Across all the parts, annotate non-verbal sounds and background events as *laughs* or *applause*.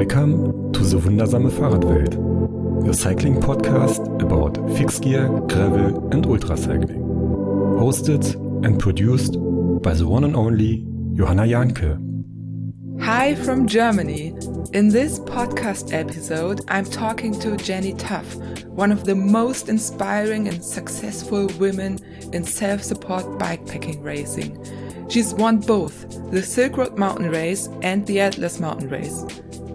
Welcome to the Wundersame Fahrradwelt, your cycling podcast about fixed gear, gravel, and ultra cycling. Hosted and produced by the one and only Johanna Janke. Hi from Germany. In this podcast episode, I'm talking to Jenny Tough, one of the most inspiring and successful women in self support bikepacking racing. She's won both the Silk Road Mountain Race and the Atlas Mountain Race.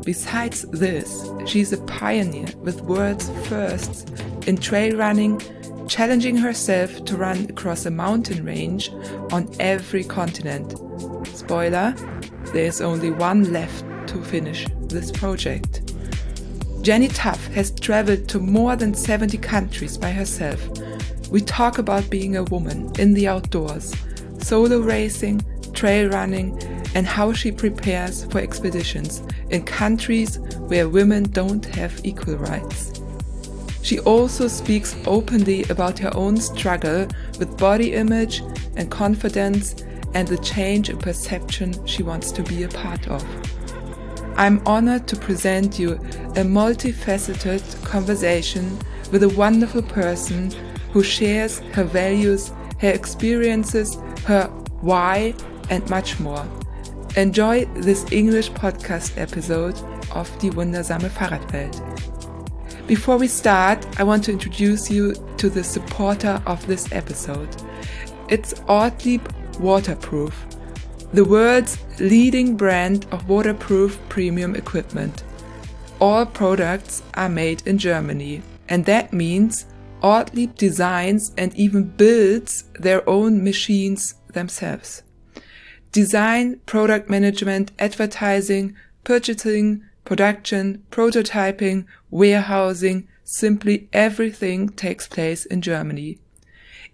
Besides this, she's a pioneer with world's firsts in trail running, challenging herself to run across a mountain range on every continent. Spoiler, there's only one left to finish this project. Jenny Tough has traveled to more than 70 countries by herself. We talk about being a woman in the outdoors solo racing, trail running, and how she prepares for expeditions in countries where women don't have equal rights. She also speaks openly about her own struggle with body image and confidence and the change in perception she wants to be a part of. I'm honored to present you a multifaceted conversation with a wonderful person who shares her values, her experiences, her why, and much more. Enjoy this English podcast episode of Die Wundersame Fahrradwelt. Before we start, I want to introduce you to the supporter of this episode. It's Ortlieb Waterproof, the world's leading brand of waterproof premium equipment. All products are made in Germany, and that means Ortlieb designs and even builds their own machines themselves. Design, product management, advertising, purchasing, production, prototyping, warehousing, simply everything takes place in Germany.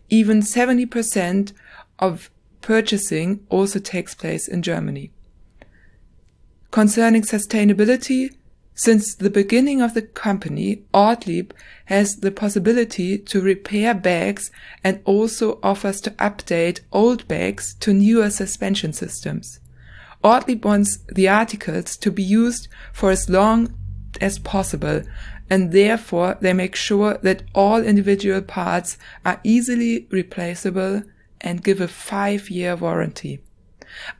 Even 70% of purchasing also takes place in Germany. Concerning sustainability, since the beginning of the company, Ortlieb has the possibility to repair bags and also offers to update old bags to newer suspension systems. Ortlieb wants the articles to be used for as long as possible and therefore they make sure that all individual parts are easily replaceable and give a five year warranty.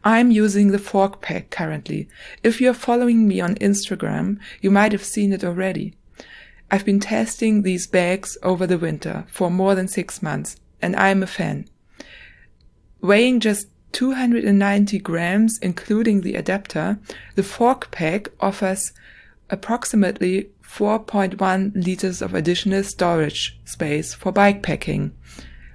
I'm using the fork pack currently. If you're following me on Instagram, you might have seen it already. I've been testing these bags over the winter for more than six months, and I'm a fan. Weighing just 290 grams, including the adapter, the fork pack offers approximately 4.1 liters of additional storage space for bikepacking.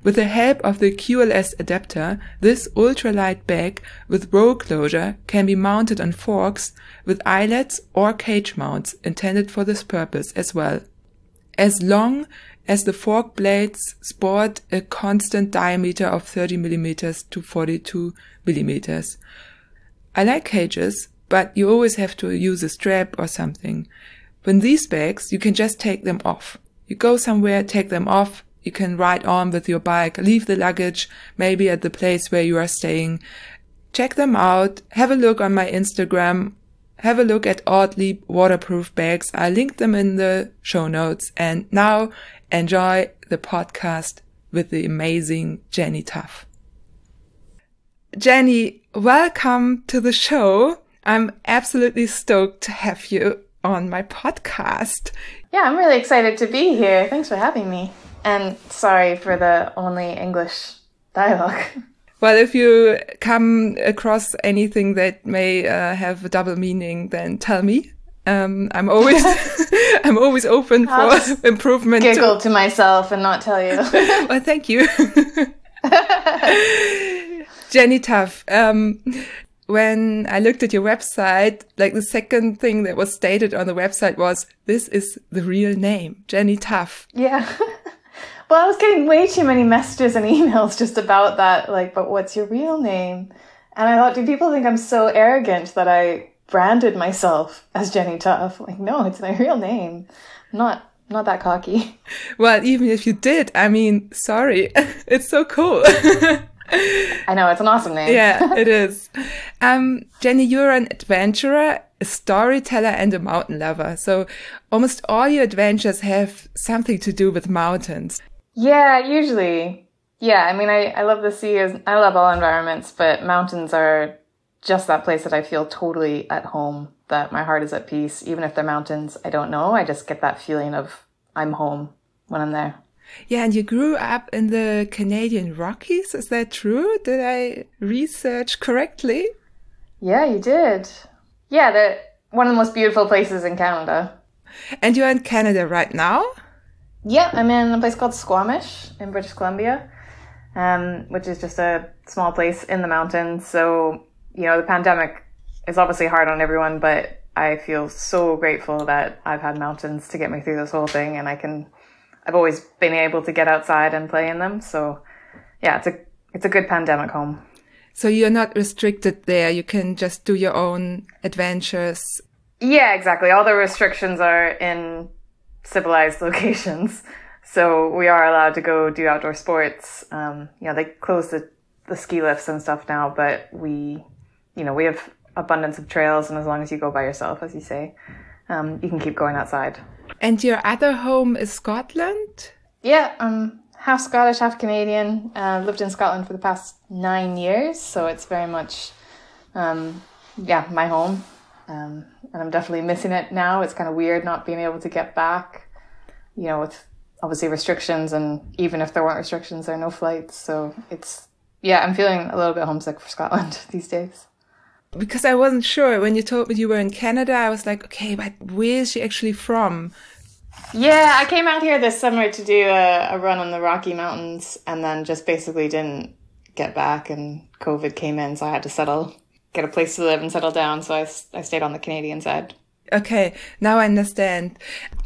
With the help of the QLS adapter, this ultralight bag with roll closure can be mounted on forks with eyelets or cage mounts intended for this purpose as well. As long as the fork blades sport a constant diameter of 30 millimeters to 42 millimeters. I like cages, but you always have to use a strap or something. When these bags, you can just take them off. You go somewhere, take them off, you can ride on with your bike, leave the luggage maybe at the place where you are staying. Check them out. Have a look on my Instagram. Have a look at Ortlieb waterproof bags. I linked them in the show notes. And now enjoy the podcast with the amazing Jenny Tough. Jenny, welcome to the show. I'm absolutely stoked to have you on my podcast. Yeah, I'm really excited to be here. Thanks for having me. And sorry for the only English dialogue. *laughs* Well, if you come across anything that may uh, have a double meaning, then tell me. Um, I'm always *laughs* *laughs* I'm always open I'll for improvement. Giggle to... to myself and not tell you. well, thank you, Jenny Tough. Um, when I looked at your website, like the second thing that was stated on the website was, "This is the real name, Jenny Tough." Yeah. Well, I was getting way too many messages and *laughs* emails just about that, like, but what's your real name? And I thought, do people think I'm so arrogant that I branded myself as Jenny Tough? Like, no, it's my real name. I'm not not that cocky. *laughs* Well, even if you did, I mean, sorry. *laughs* it's so cool. I know, it's an awesome name. yeah, it is. Um, Jenny, you're an adventurer a storyteller and a mountain lover. So almost all your adventures have something to do with mountains. Yeah, usually. Yeah, I mean, I, I love the sea. I love all environments, but mountains are just that place that I feel totally at home, that my heart is at peace. Even if they're mountains, I don't know. I just get that feeling of I'm home when I'm there. Yeah, and you grew up in the Canadian Rockies. Is that true? Did I research correctly? Yeah, you did. Yeah, the one of the most beautiful places in Canada. And you're in Canada right now? Yeah, I'm in a place called Squamish in British Columbia, um, which is just a small place in the mountains. So, you know, the pandemic is obviously hard on everyone, but I feel so grateful that I've had mountains to get me through this whole thing and I can I've always been able to get outside and play in them. So yeah, it's a it's a good pandemic home. So you're not restricted there. You can just do your own adventures. Yeah, exactly. All the restrictions are in civilized *laughs* locations. So we are allowed to go do outdoor sports. Um, you know, they close the, the ski lifts and stuff now, but we, you know, we have abundance of trails. And as long as you go by yourself, as you say, um, you can keep going outside. And your other home is Scotland? Yeah, I'm half Scottish, half Canadian. Uh, lived in Scotland for the past nine years, so it's very much, um, yeah, my home. Um, and I'm definitely missing it now. It's kind of weird not being able to get back, you know, with obviously restrictions, and even if there weren't restrictions, there are no flights. So it's, yeah, I'm feeling a little bit homesick for Scotland *laughs* these days because I wasn't sure when you told me you were in Canada. I was like, okay, but where is she actually from? Yeah, I came out here this summer to do a, a, run on the Rocky Mountains and then just basically didn't get back and COVID came in. So I had to settle, get a place to live and settle down. So I, I stayed on the Canadian side. Okay, now I understand.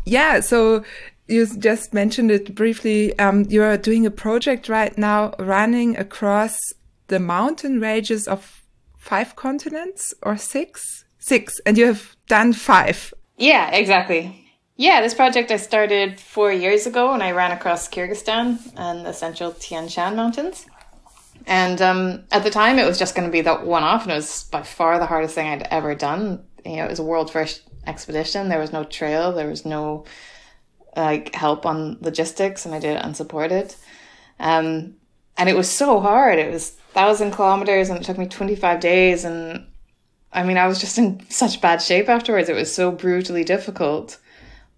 Yeah, so you just mentioned it briefly. Um, you're doing a project right now running across the mountain ranges of five continents or six? Six. And you have done five. Yeah, exactly. Yeah, this project I started four years ago when I ran across Kyrgyzstan and the central Tian Shan Mountains. And um, at the time, it was just going to be that one off, and it was by far the hardest thing I'd ever done. You know, it was a world first expedition. There was no trail, there was no like help on logistics, and I did it unsupported. Um, and it was so hard. It was thousand kilometers and it took me 25 days and I mean I was just in such bad shape afterwards it was so brutally difficult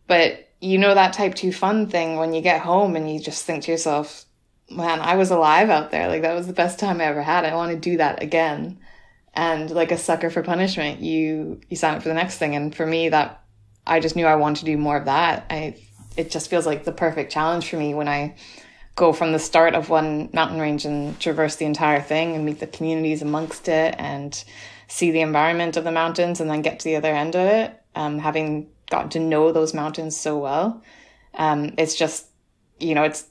but you know that type 2 fun thing when you get home and you just think to yourself man I was alive out there. Like that was the best time I ever had. I want to do that again. And like a sucker for punishment you you sign up for the next thing. And for me that I just knew I wanted to do more of that. I it just feels like the perfect challenge for me when I go from the start of one mountain range and traverse the entire thing and meet the communities amongst it and see the environment of the mountains and then get to the other end of it, um, having gotten to know those mountains so well. Um, it's just, you know, it's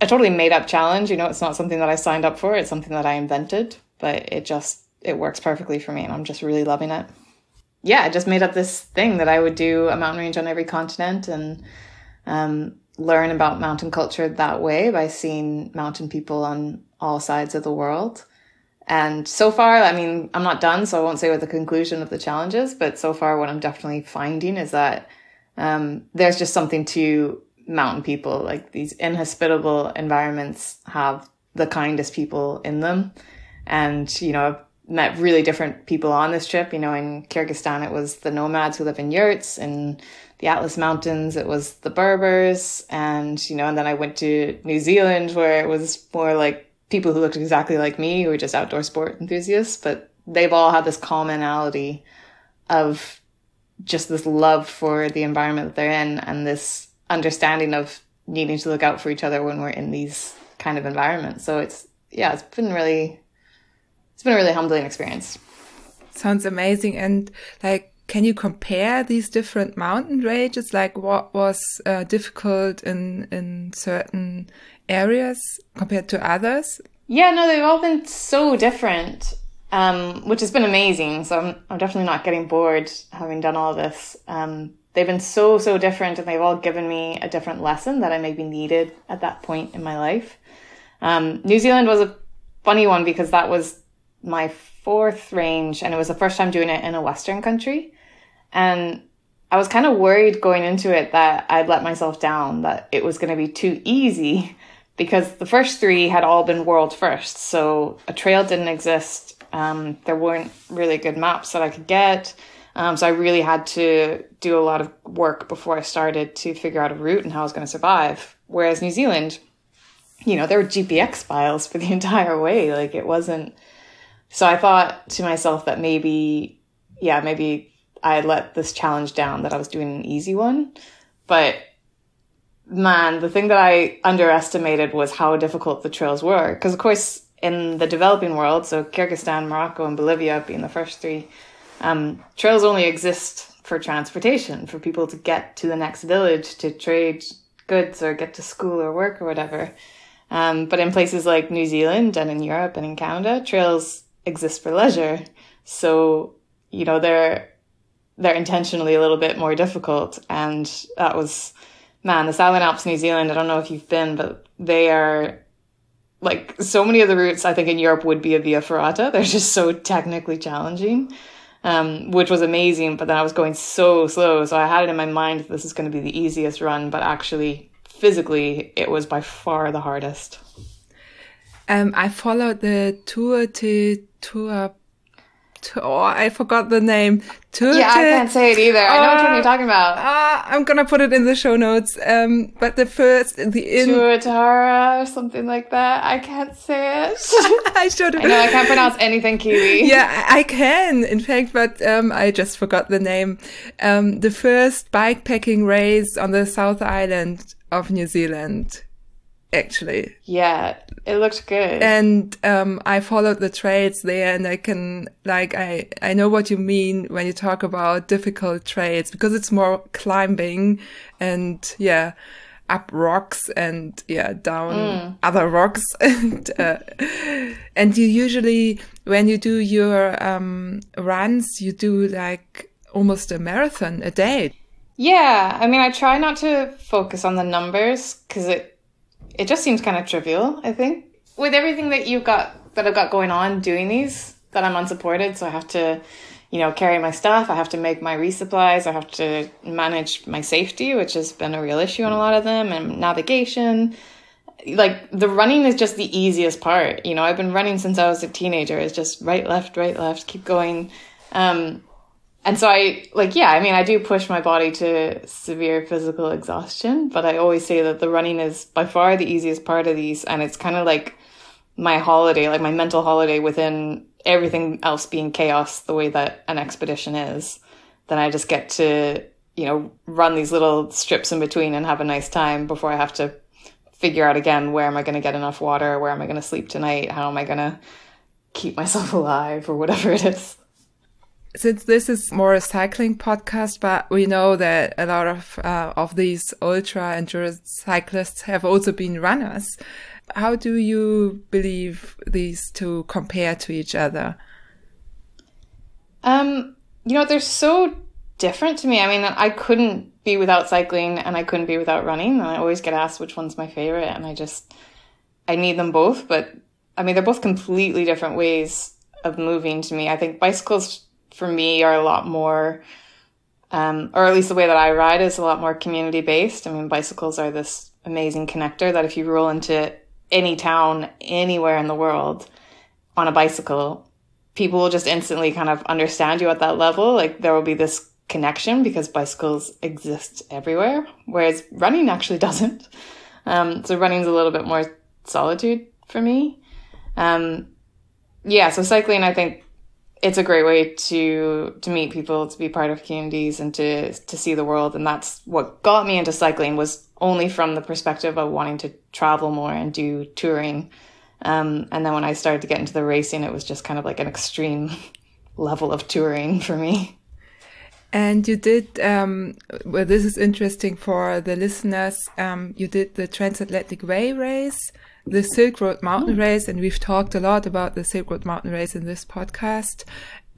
a totally made up challenge. You know, it's not something that I signed up for. It's something that I invented, but it just, it works perfectly for me and I'm just really loving it. Yeah, I just made up this thing that I would do a mountain range on every continent and, um, learn about mountain culture that way by seeing mountain people on all sides of the world. And so far, I mean, I'm not done, so I won't say what the conclusion of the challenge is, but so far, what I'm definitely finding is that um, there's just something to mountain people. Like these inhospitable environments have the kindest people in them. And, you know, I've met really different people on this trip. You know, in Kyrgyzstan, it was the nomads who live in yurts. In the Atlas Mountains, it was the Berbers, and you know, and then I went to New Zealand where it was more like people who looked exactly like me who were just outdoor sport enthusiasts, but they've all had this commonality of just this love for the environment that they're in and this understanding of needing to look out for each other when we're in these kind of environments. So it's yeah, it's been really it's been a really humbling experience. Sounds amazing and like can you compare these different mountain ranges? Like what was uh, difficult in in certain areas compared to others? Yeah, no, they've all been so different, um, which has been amazing. So I'm, I'm definitely not getting bored having done all this. Um, they've been so so different, and they've all given me a different lesson that I maybe needed at that point in my life. Um, New Zealand was a funny one because that was my fourth range, and it was the first time doing it in a Western country. And I was kind of worried going into it that I'd let myself down, that it was going to be too easy *laughs* because the first three had all been world first. So a trail didn't exist. Um, there weren't really good maps that I could get. Um, so I really had to do a lot of work before I started to figure out a route and how I was going to survive. Whereas New Zealand, you know, there were GPX files for the *laughs* entire way. Like it wasn't. So I thought to myself that maybe, yeah, maybe I let this challenge down that I was doing an easy one. But man, the thing that I underestimated was how difficult the trails were. Because, of course, in the developing world, so Kyrgyzstan, Morocco, and Bolivia being the first three, um, trails only exist for transportation, for people to get to the next village to trade goods or get to school or work or whatever. Um, but in places like New Zealand and in Europe and in Canada, trails exist for leisure. So, you know, they're, they're intentionally a little bit more difficult. And that was, man, the Southern Alps, New Zealand, I don't know if you've been, but they are like so many of the routes I think in Europe would be a via ferrata. They're just so technically challenging um, which was amazing. But then I was going so slow. So I had it in my mind that this is going to be the easiest run, but actually, physically, it was by far the hardest. Um, I followed the Tour de Tour oh, I forgot the name. Tur- yeah, I can't say it either. I know what you're uh, talking about. Uh, I'm gonna put it in the show notes. Um, but the first, the in Tuatara or something like that. I can't say it. *laughs* *laughs* I should. I know I can't pronounce anything Kiwi. *laughs* Yeah, I can, in fact, but um, I just forgot the name. Um, the first bikepacking race on the South Island of New Zealand actually. Yeah, it looks good. And um, I followed the trails there, and I can like I I know what you mean when you talk about difficult trails because it's more climbing and yeah. Up rocks and yeah, down mm. other rocks *laughs* and uh, and you usually when you do your um, runs, you do like almost a marathon a day. Yeah, I mean, I try not to focus on the numbers because it it just seems kind of trivial, I think. With everything that you've got, that I've got going on doing these, that I'm unsupported, so I have to, you know, carry my stuff, I have to make my resupplies, I have to manage my safety, which has been a real issue on a lot of them, and navigation. Like the running is just the easiest part. You know, I've been running since I was a teenager. It's just right, left, right, left, keep going. Um, and so I like, yeah, I mean, I do push my body to severe physical exhaustion, but I always say that the running is by far the easiest part of these. And it's kind of like my holiday, like my mental holiday within everything else being chaos, the way that an expedition is. Then I just get to, you know, run these little strips in between and have a nice time before I have to figure out again where am I going to get enough water? Where am I going to sleep tonight? How am I going to keep myself *laughs* alive or whatever it is? Since this is more a cycling podcast, but we know that a lot of uh, of these ultra endurance cyclists have also been runners. How do you believe these two compare to each other? Um, you know, they're so different to me. I mean, I couldn't be without cycling and I couldn't be without running. And I always get asked which one's my favorite, and I just I need them both. But I mean, they're both completely different ways of moving to me. I think bicycles for me are a lot more, um, or at least the way that I ride is a lot more community based. I mean, bicycles are this amazing connector that if you roll into any town anywhere in the world on a bicycle, people will just instantly kind of understand you at that level. Like there will be this connection because bicycles exist everywhere, whereas running actually *laughs* doesn't. Um, so running's a little bit more solitude for me. Um, yeah, so cycling, I think it's a great way to to meet people, to be part of communities, and to to see the world. And that's what got me into cycling was only from the perspective of wanting to travel more and do touring. Um, and then when I started to get into the racing, it was just kind of like an extreme *laughs* level of touring for me. And you did, um, well, this is interesting for the listeners. Um, you did the Transatlantic Way race the Silk Road Mountain mm. Race, and we've talked a lot about the Silk Road Mountain Race in this podcast,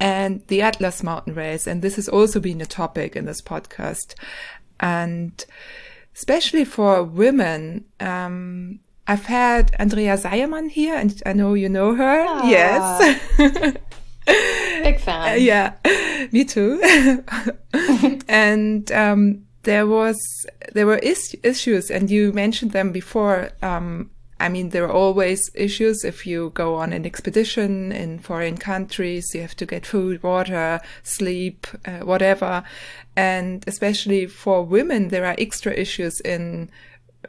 and the Atlas Mountain Race, and this has also been a topic in this podcast. And especially for women, um, I've had Andrea Seiermann here, and I know you know her. Ah. Yes. Big fan. Uh, *laughs* yeah, me too. *laughs* and um, there was there were is- issues, and you mentioned them before. Um, I mean, there are always issues if you go on an expedition in foreign countries. You have to get food, water, sleep, uh, whatever, and especially for women, there are extra issues in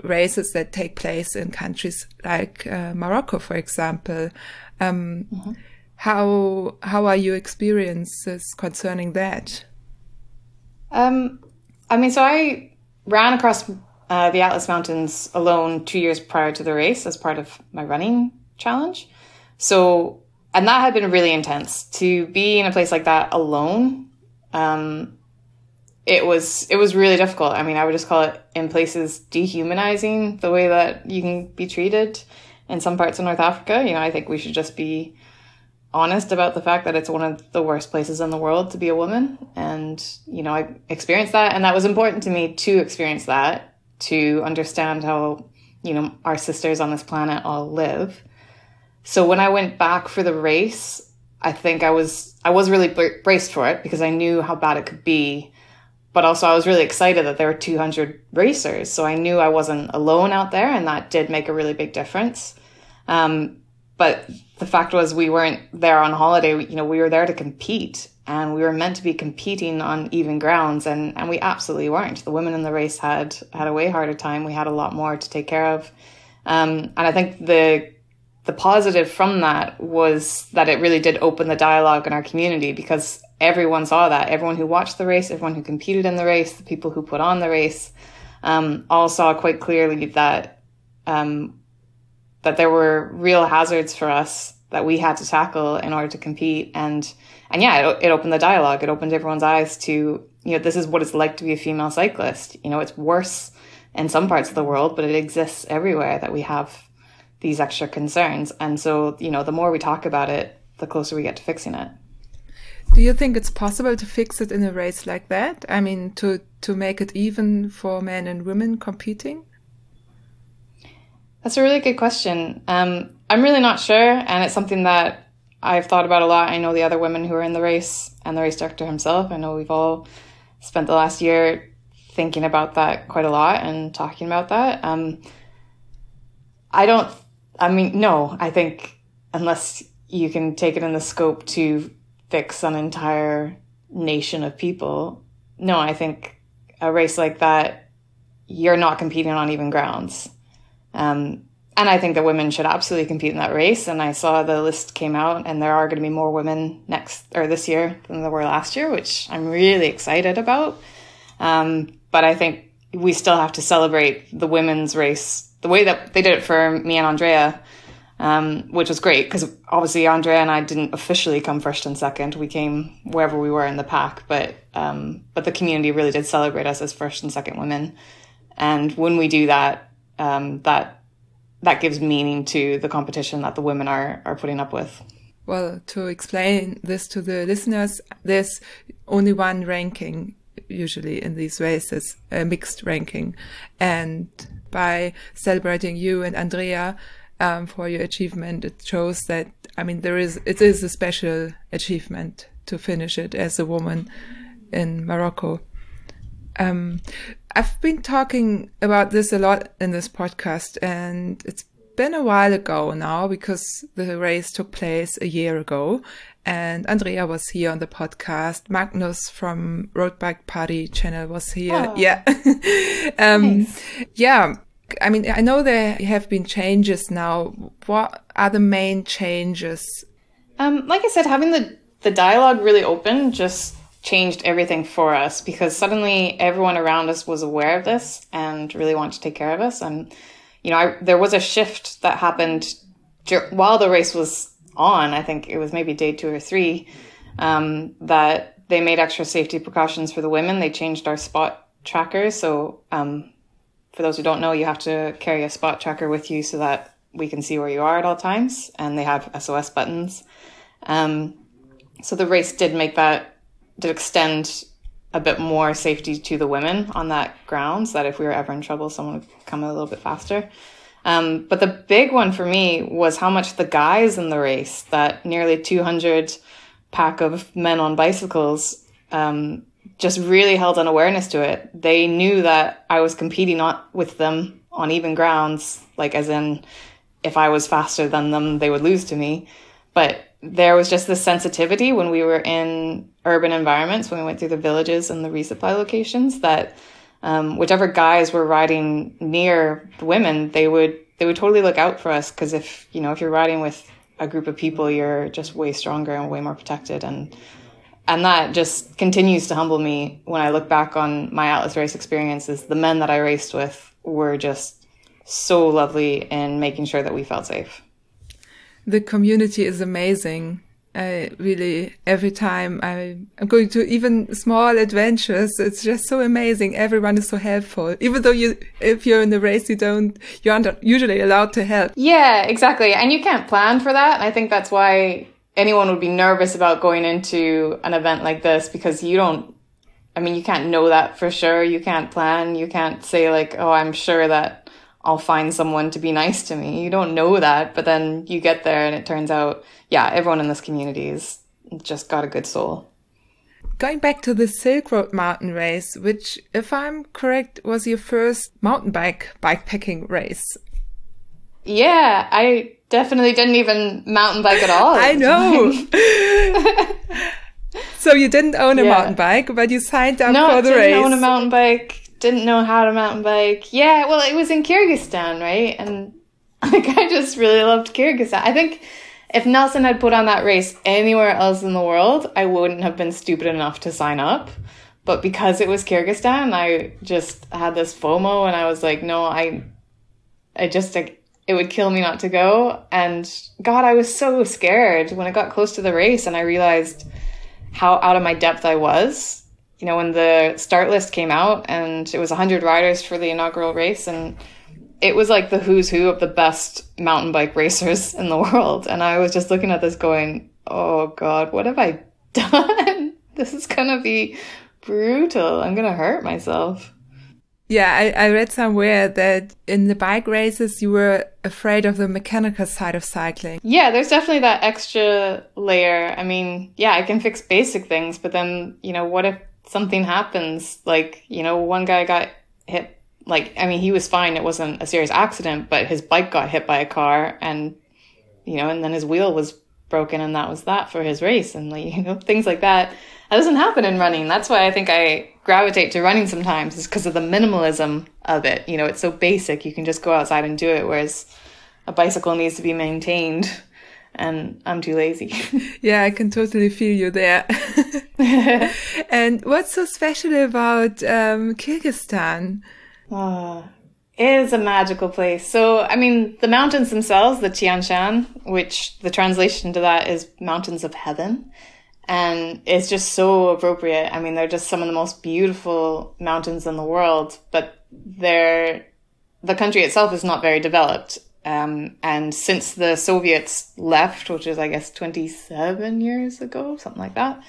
races that take place in countries like uh, Morocco, for example. Um, mm-hmm. How how are your experiences concerning that? Um, I mean, so I ran across uh, the Atlas Mountains alone two years prior to the race as part of my running challenge. So, and that had been really intense to be in a place like that alone. Um, it was it was really difficult. I mean, I would just call it in places dehumanizing the way that you can be treated in some parts of North Africa. You know, I think we should just be honest about the fact that it's one of the worst places in the world to be a woman. And, you know, I experienced that. And that was important to me to experience that, to understand how, you know, our sisters on this planet all live. So when I went back for the race, I think I was, I was really braced for it because I knew how bad it could be but also I was really excited that there were 200 racers. So I knew I wasn't alone out there, and that did make a really big difference. Um, but the fact was, we weren't there on holiday. You know, we were there to compete, and we were meant to be competing on even grounds, and and we absolutely weren't. The women in the race had had a way harder time. We had a lot more to take care of, um, and I think the the positive from that was that it really did open the dialogue in our community because everyone saw that. Everyone who watched the race, everyone who competed in the race, the people who put on the race, um, all saw quite clearly that um, that there were real hazards for us that we had to tackle in order to compete. And and yeah, it, it opened the dialogue. It opened everyone's eyes to you know this is what it's like to be a female cyclist. You know, it's worse in some parts of the world, but it exists everywhere that we have these extra concerns. And so, you know, the more we talk about it, the closer we get to fixing it. Do you think it's possible to fix it in a race like that? I mean, to, to make it even for men and women competing? That's a really good question. Um, I'm really not sure, and it's something that I've thought about a lot. I know the other women who are in the race and the race director himself. I know we've all spent the last year thinking about that quite a lot and talking about that. Um, I don't I mean, no, I think unless you can take it in the scope to fix an entire nation of people, no, I think a race like that, you're not competing on even grounds. Um, and I think that women should absolutely compete in that race. And I saw the list came out, and there are going to be more women next or this year than there were last year, which I'm really excited about. Um, but I think we still have to celebrate the women's race the way that they did it for me and Andrea, um, which was great because obviously Andrea and I didn't officially come first and second. We came wherever we were in the pack, but um, but the community really did celebrate us as first and second women. And when we do that, um, that that gives meaning to the competition that the women are are putting up with. Well, to explain this to the listeners, there's only one ranking usually in these races, a mixed ranking, and by celebrating you and Andrea um, for your achievement. It shows that I mean there is it is a special achievement to finish it as a woman in Morocco. Um, I've been talking about this a lot in this podcast, and it's been a while ago now because the race took place a year ago, and Andrea was here on the podcast. Magnus from Road Bike Party channel was here. Oh, yeah. *laughs* um, nice. Yeah. I mean, I know there have been changes now. What are the main changes? Um, like I said, having the, the dialogue really open just changed everything for us because suddenly everyone around us was aware of this and really wanted to take care of us. And, you know, I, there was a shift that happened while the race was on, I think it was maybe day two or three, um, that they made extra safety precautions for the women. They changed our spot trackers. So, um, for those who don't know, you have to carry a spot tracker with you so that we can see where you are at all times. And they have SOS buttons. Um, so the race did make that, did extend a bit more safety to the women on that grounds so that if we were ever in trouble, someone would come a little bit faster. Um, but the big one for me was how much the guys in the race, that nearly 200 pack of men on bicycles um, just really held an awareness to it. They knew that I was competing not with them on even grounds, like as in if I was faster than them, they would lose to me. But there was just this sensitivity when we were in urban environments, when we went through the villages and the resupply locations, that um, whichever guys were riding near the women, they would they would totally look out for us because if you know if you're riding with a group of people, you're just way stronger and way more protected and and that just continues to humble me when I look back on my Atlas race experiences. The men that I raced with were just so lovely in making sure that we felt safe. The community is amazing. I really, every time I, I'm going to even small adventures, it's just so amazing. Everyone is so helpful. Even though you, if you're in the race, you don't, you aren't usually allowed to help. Yeah, exactly. And you can't plan for that. I think that's why anyone would be nervous about going into an event like this because you don't I mean you can't know that for sure. You can't plan. You can't say like, "Oh, I'm sure that I'll find someone to be nice to me." You don't know that, but then you get there and it turns out, yeah, everyone in this community is just got a good soul. Going back to the Silk Road mountain race, which if I'm correct was your first mountain bike bikepacking race. Yeah, I definitely didn't even mountain bike at all. I know. *laughs* so you didn't own a yeah. mountain bike, but you signed up no, for the didn't race. own a mountain bike. Didn't know how to mountain bike. Yeah, well, it was in Kyrgyzstan, right? And *laughs* like I just really loved Kyrgyzstan. I think if Nelson had put on that race anywhere else in the world, I wouldn't have been stupid enough to sign up. But because it was Kyrgyzstan, I just had this FOMO and I was like, no, I I just like it would kill me not to go. And God, I was so scared when I got close to the race and I realized how out of my depth I was. You know, when the start list came out and it was 100 riders for the inaugural race, and it was like the who's who of the best mountain bike racers in the *laughs* world. And I was just looking at this going, oh God, what have I *laughs* done? this is going to be brutal. I'm going to hurt myself. Yeah, I, I read somewhere that in the bike races you were afraid of the mechanical side of cycling. Yeah, there's definitely that extra layer. I mean, yeah, I can fix basic things, but then, you know, what if something happens? Like, you know, one guy got hit, like, I mean, he was fine. It wasn't a serious accident, but his bike got hit by a car and, you know, and then his wheel was broken and that was that for his race. And, like, *laughs* you know, things like that. That doesn't happen in running. That's why I think I gravitate to running sometimes is because of the minimalism of it. You know, it's so basic. You can just go outside and do it. Whereas a bicycle needs to be maintained and I'm too lazy. *laughs* yeah, I can totally feel you there. *laughs* and what's so special about um, Kyrgyzstan? Oh, it is a magical place. So, I mean, the mountains themselves, the Tian Shan, which the translation to that is mountains of heaven and it's just so appropriate. I mean, they're just some of the most beautiful mountains in the world, but they're the country itself is not very developed. Um, and since the Soviets left, which is I guess twenty seven years ago, something like that,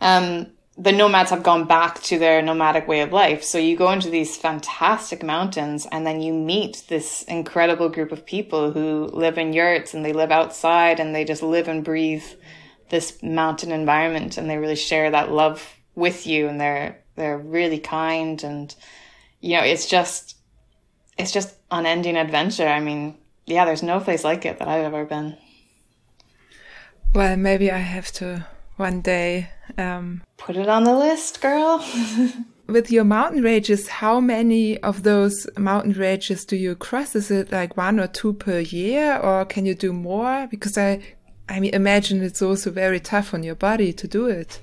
um, the nomads have gone back to their nomadic way of life. So you go into these fantastic mountains and then you meet this incredible group of people who live in yurts and they live outside and they just live and breathe this mountain environment and they really share that love with you and they're they're really kind and you know it's just it's just unending adventure i mean yeah there's no place like it that i've ever been well maybe i have to one day um, put it on the list girl *laughs* with your mountain ranges how many of those mountain ranges do you cross is it like one or two per year or can you do more because i I mean, imagine it's also very tough on your body to do it.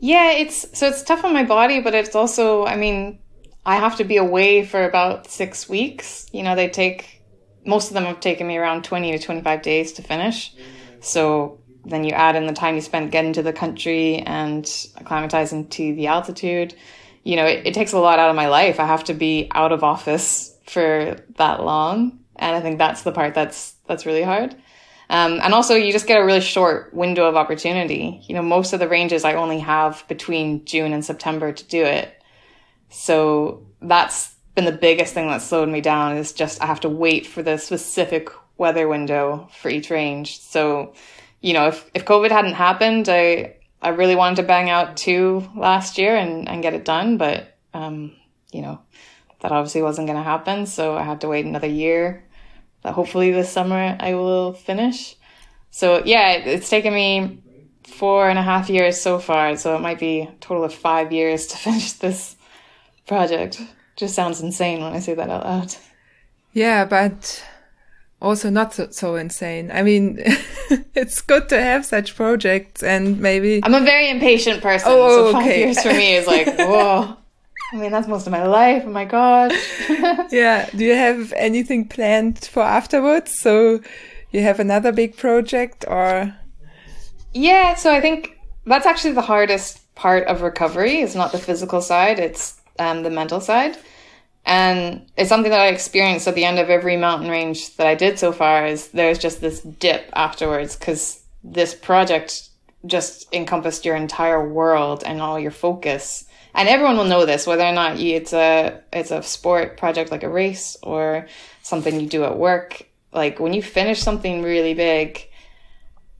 Yeah, it's so it's tough on my body, but it's also, I mean, I have to be away for about six weeks. You know, they take, most of them have taken me around 20 to 25 days to finish. So then you add in the time you spent getting to the country and acclimatizing to the altitude. You know, it, it takes a lot out of my life. I have to be out of office for that long. And I think that's the part that's, that's really hard. Um, and also, you just get a really short window of opportunity. You know, most of the ranges I only have between June and September to do it. So that's been the biggest thing that slowed me down is just I have to wait for the specific weather window for each range. So, you know, if, if COVID hadn't happened, I, I really wanted to bang out two last year and, and get it done, but, um, you know, that obviously wasn't going to happen. So I had to wait another year that hopefully this summer I will finish. So yeah, it's taken me four and a half years so far. So it might be a total of five years to *laughs* finish this project. Just sounds insane when I say that out loud. Yeah, but also not so, so insane. I mean, *laughs* it's good to have such projects and maybe. I'm a very impatient person. Oh, so five okay. years for me is like, *laughs* whoa. I mean, that's most of my life. Oh my god. *laughs* yeah. Do you have anything planned for afterwards? So you have another big project or? Yeah. So I think that's actually the hardest part of recovery. It's not the physical side. It's um, the mental side. And it's something that I experienced at the end of every mountain range that I did so far is there's just this dip afterwards because this project just encompassed your entire world and all your focus. And everyone will know this, whether or not you, it's a it's a sport project like a race or something you do at work. Like when you finish something really big,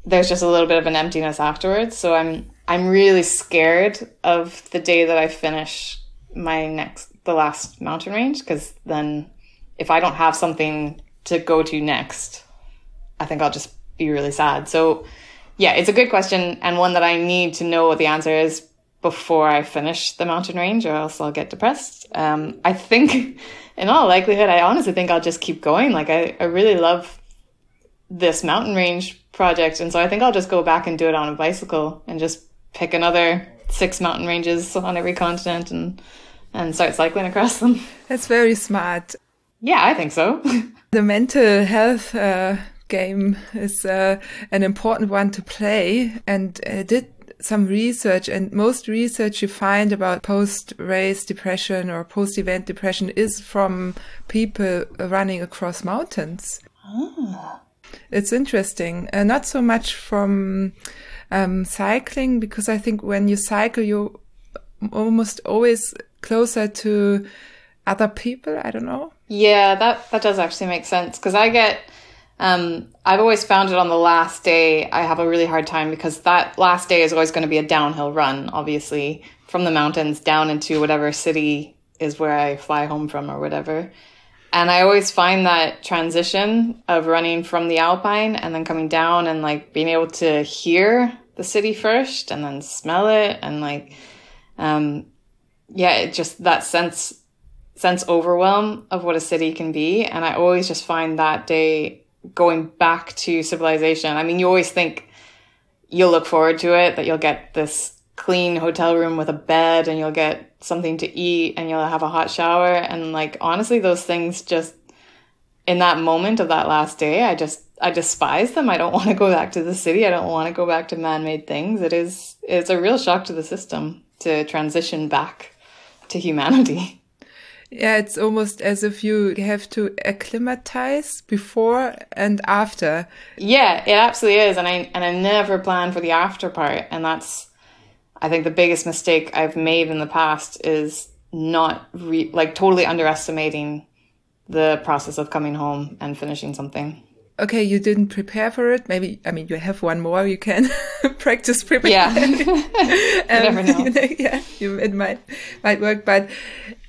there's just a little bit of an emptiness afterwards. So I'm I'm really scared of the day that I finish my next the last mountain range because then if I don't have something to go to next, I think I'll just be really sad. So yeah, it's a good question and one that I need to know what the answer is before I finish the mountain range or else I'll get depressed. Um, I think *laughs* in all likelihood, I honestly think I'll just keep going. Like I, I really love this mountain range project. And so I think I'll just go back and do it on a bicycle and just pick another six mountain ranges on every continent and and start cycling across them. That's very smart. Yeah, I think so. *laughs* the mental health uh, game is uh, an important one to play, and I did some research, and most research you find about post-race depression or post-event depression is from people running across mountains. Ah. It's interesting. Uh, not so much from um, cycling, because I think when you cycle, you're almost always closer to other people. I don't know. Yeah, that that does actually make sense because I get. Um, I've always found it on the last day. I have a really hard time because that last day is always going to be a downhill run, obviously, from the mountains down into whatever city is where I fly home from or whatever. And I always find that transition of running from the Alpine and then coming down and like being able to hear the city first and then smell it and like, um, yeah, it just that sense sense overwhelm of what a city can be. And I always just find that day going back to civilization. I mean, you always think you'll look forward to it, that you'll get this clean hotel room with a bed and you'll get something to eat and you'll have a hot shower. And like, honestly, those things just in that moment of that last day, I just, I despise them. I don't *laughs* want to go back to the city. I don't want to go back to man-made things. It is, it's a real shock to the system to transition back to humanity. *laughs* Yeah, it's almost as if you have to acclimatize before and after. Yeah, it absolutely is, and I and I never plan for the after part, and that's I think the biggest mistake I've made in the past is not re- like totally underestimating the process of coming home and finishing something okay, you didn't prepare for it. Maybe, I mean, you have one more you can *laughs* practice preparing. Yeah. *laughs* um, never know. You *laughs* know. Yeah, you, it might, might work. But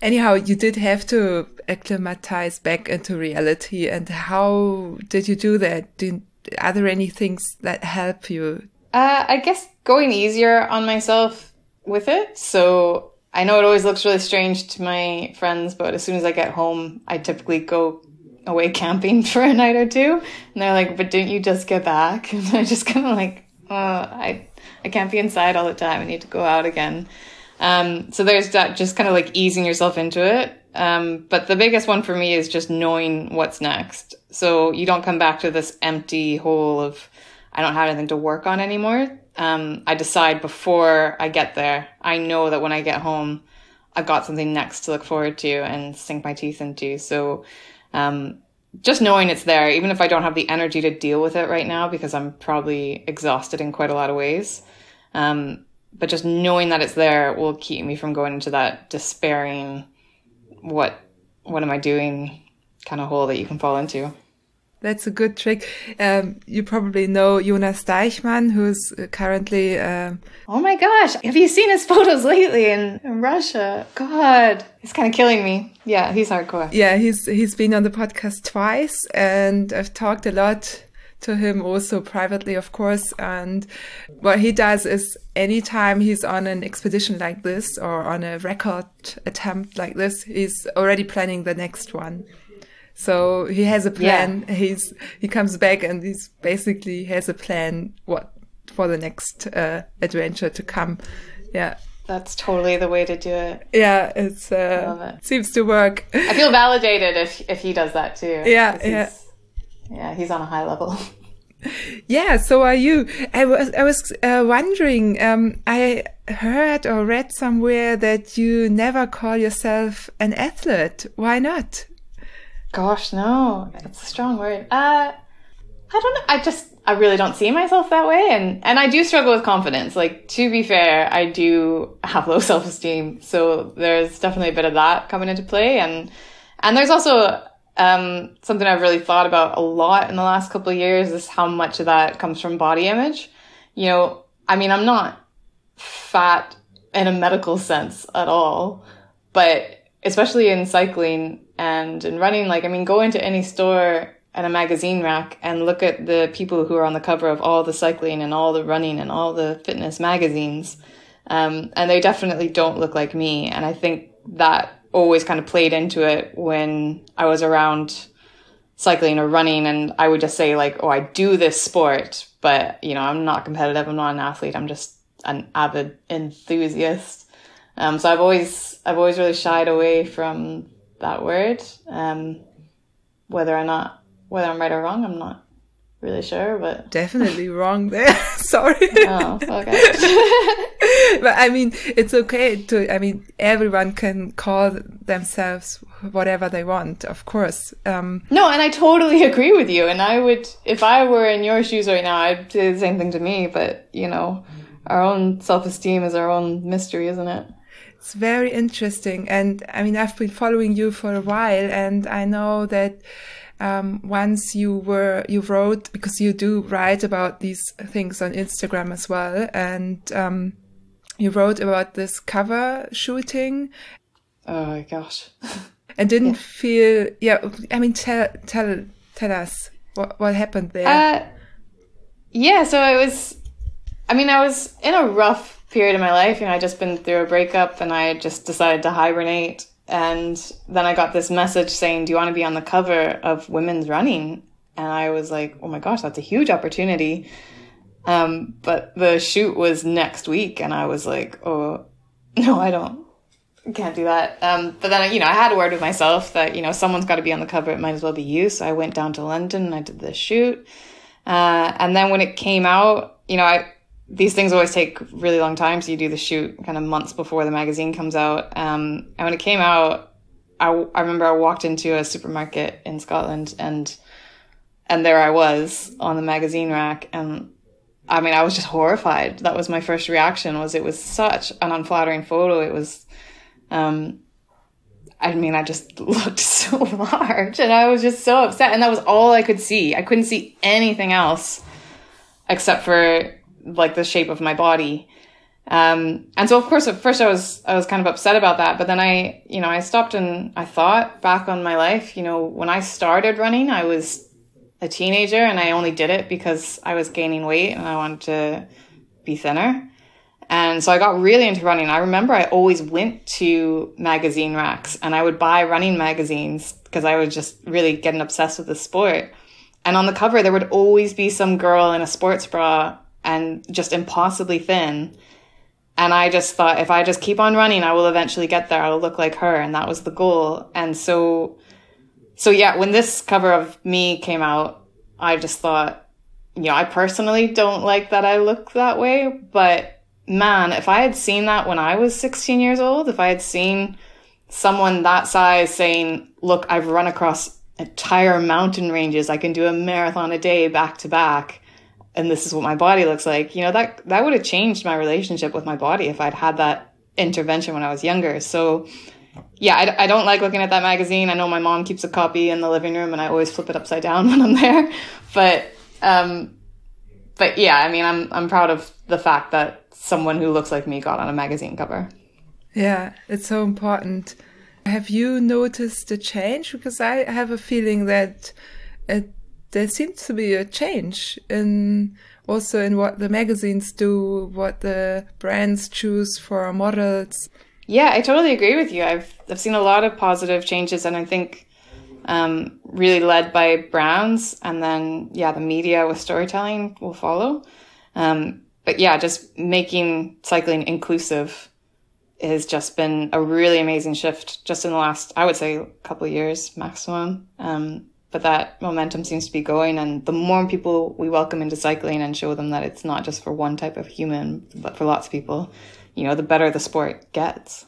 anyhow, you did have to acclimatize back into reality. And how did you do that? Did, are there any things that help you? Uh, I guess going easier on myself with it. So I know it always looks really strange to my friends, but as soon as I get home, I typically go away camping *laughs* for a night or two. And they're like, but didn't you just get back? *laughs* And I just kind of like, uh, I, I can't be inside all the time. I need to go out again. Um, so there's that just kind of like easing yourself into it. Um, but the biggest one for me is just knowing what's next. So you don't come back to this empty hole of, I don't have anything to work on anymore. Um, I decide before I get there. I know that when I get home, I've got something next to look forward to and sink my teeth into. So um, just knowing it's there, even if I don't have the energy to deal with it right now, because I'm probably exhausted in quite a lot of ways. Um, but just knowing that it's there will keep me from going into that despairing, what, what am I doing kind of hole that you can fall into. That's a good trick. Um, you probably know Jonas Deichmann, who's currently. Uh, oh my gosh! Have you seen his *laughs* photos lately in, in Russia? God, he's kind of killing me. Yeah, he's hardcore. Yeah, he's he's been on the podcast twice, and I've talked a lot to him also privately, of course. And what he does is anytime he's on an expedition like this or on a record attempt like this, he's already planning the next one. So he has a plan. Yeah. He's he comes back and he's basically has a plan what for the next uh, adventure to come. Yeah. That's totally the way to do it. Yeah, it's uh, it. seems to work. I feel validated if if he does that too. Yeah, yeah. Yeah, he's on a high level. *laughs* Yeah, so are you. I was I was uh, wondering. Um, I heard or read somewhere that you never call yourself an athlete. Why not? Gosh, no, it's a strong word. Uh, I don't know. I just, I really don't see myself that way. And, and I do struggle with confidence. Like, to be fair, I do have low *laughs* self esteem. So there's definitely a bit of that coming into play. And, and there's also, um, something I've really thought about a lot in the last couple of years is how much of that comes from body image. You know, I mean, I'm not fat in a medical sense at all, but especially in cycling and in running, like, I mean, go into any store and a magazine rack and look at the people who are on the cover of all the cycling and all the running and all the fitness magazines. Um, and they definitely don't look like me. And I think that always kind of played into it when I was around cycling or running and I would just say like, oh, I do this sport, but you know, I'm not competitive. I'm not an athlete. I'm just an avid enthusiast. Um, so I've always I've always really shied away from that word. Um, whether or not whether I'm right or wrong, I'm not really sure, but definitely *laughs* wrong there. *laughs* Sorry. Oh, okay. *laughs* but I mean, it's okay to. I mean, everyone can call themselves whatever they want, of course. Um, no, and I totally agree with you. And I would, if I were in your shoes right now, I'd do the same thing to me. But you know, our own self esteem is our own mystery, isn't it? It's very interesting. And I mean, I've been following you for a while and I know that um, once you were, you wrote, because you do write about these things on Instagram as well. And, um, you wrote about this cover shooting. Oh gosh. *laughs* and didn't yeah. feel, yeah, I mean, tell, tell, tell us what, what happened there. Uh, yeah. So I was, I mean, I was in a rough period of my life. You know, I just been through a breakup and I just decided to hibernate. And then I got this message saying, Do you want to be on the cover of Women's Running? And I was like, Oh my gosh, that's a huge opportunity. Um, but the shoot was next week, and I was like, Oh, *laughs* no, I don't. Can't do that. Um, but then, you know, I had a word with myself that, you know, someone's got to be on the cover. It might as well be you. So I went down to London and I did the shoot. Uh, and then when it came out, you know, I, these things always take really long time. So you do the shoot kind of months before the magazine comes out. Um, and when it came out, I, I remember I walked into a supermarket in Scotland and, and there I was on the magazine rack. And I mean, I was just horrified. That was my first reaction was it was such an unflattering photo. It was, um, I mean, I just *laughs* looked so *laughs* large and I was just so upset. And that was all I could see. I couldn't see anything else except for like the shape of my body. Um, and so of course at first I was, I was kind of upset about that, but then I, you know, I stopped and I thought back on my life, you know, when I started running, I was a teenager and I only did it because I was gaining weight and I wanted to be thinner. And so I got really into running. I remember I always went to magazine racks and I would buy running magazines because I was just really getting obsessed with the sport. And on the cover, there would always be some girl in a sports bra and just impossibly thin. And I just thought if I just keep on running, I will eventually get there. I'll look like her. And that was the goal. And so, so yeah, when this cover of me came out, I just thought, you know, I personally don't like that I look that way, but man, if I had seen that when I was 16 years old, if I had seen someone that size saying, look, I've run across entire mountain ranges. I can do a marathon a day back to back and this is what my body looks like you know that that would have changed my relationship with my body if i'd had that intervention when i was younger so yeah, I, I don't like looking at that magazine. I know my mom keeps a copy in the living room and I always flip it upside down *laughs* when I'm there. But, um, but yeah, I mean, I'm, I'm proud of the fact that someone who looks like me got on a magazine cover. Yeah, it's so important. Have you noticed a change? Because I have a feeling that there seems to be a change in also in what the magazines do, what the brands choose for models. Yeah, I totally agree with you. I've I've seen a lot of positive changes, and I think um, really led by brands, and then yeah, the media with storytelling will follow. Um, but yeah, just making cycling inclusive has just been a really amazing shift just in the last, I would say, couple years maximum. Um, but that momentum seems to be going, and the more people we welcome into cycling and show them that it's not just for one type of human, but for lots of people, you know, the better the sport gets.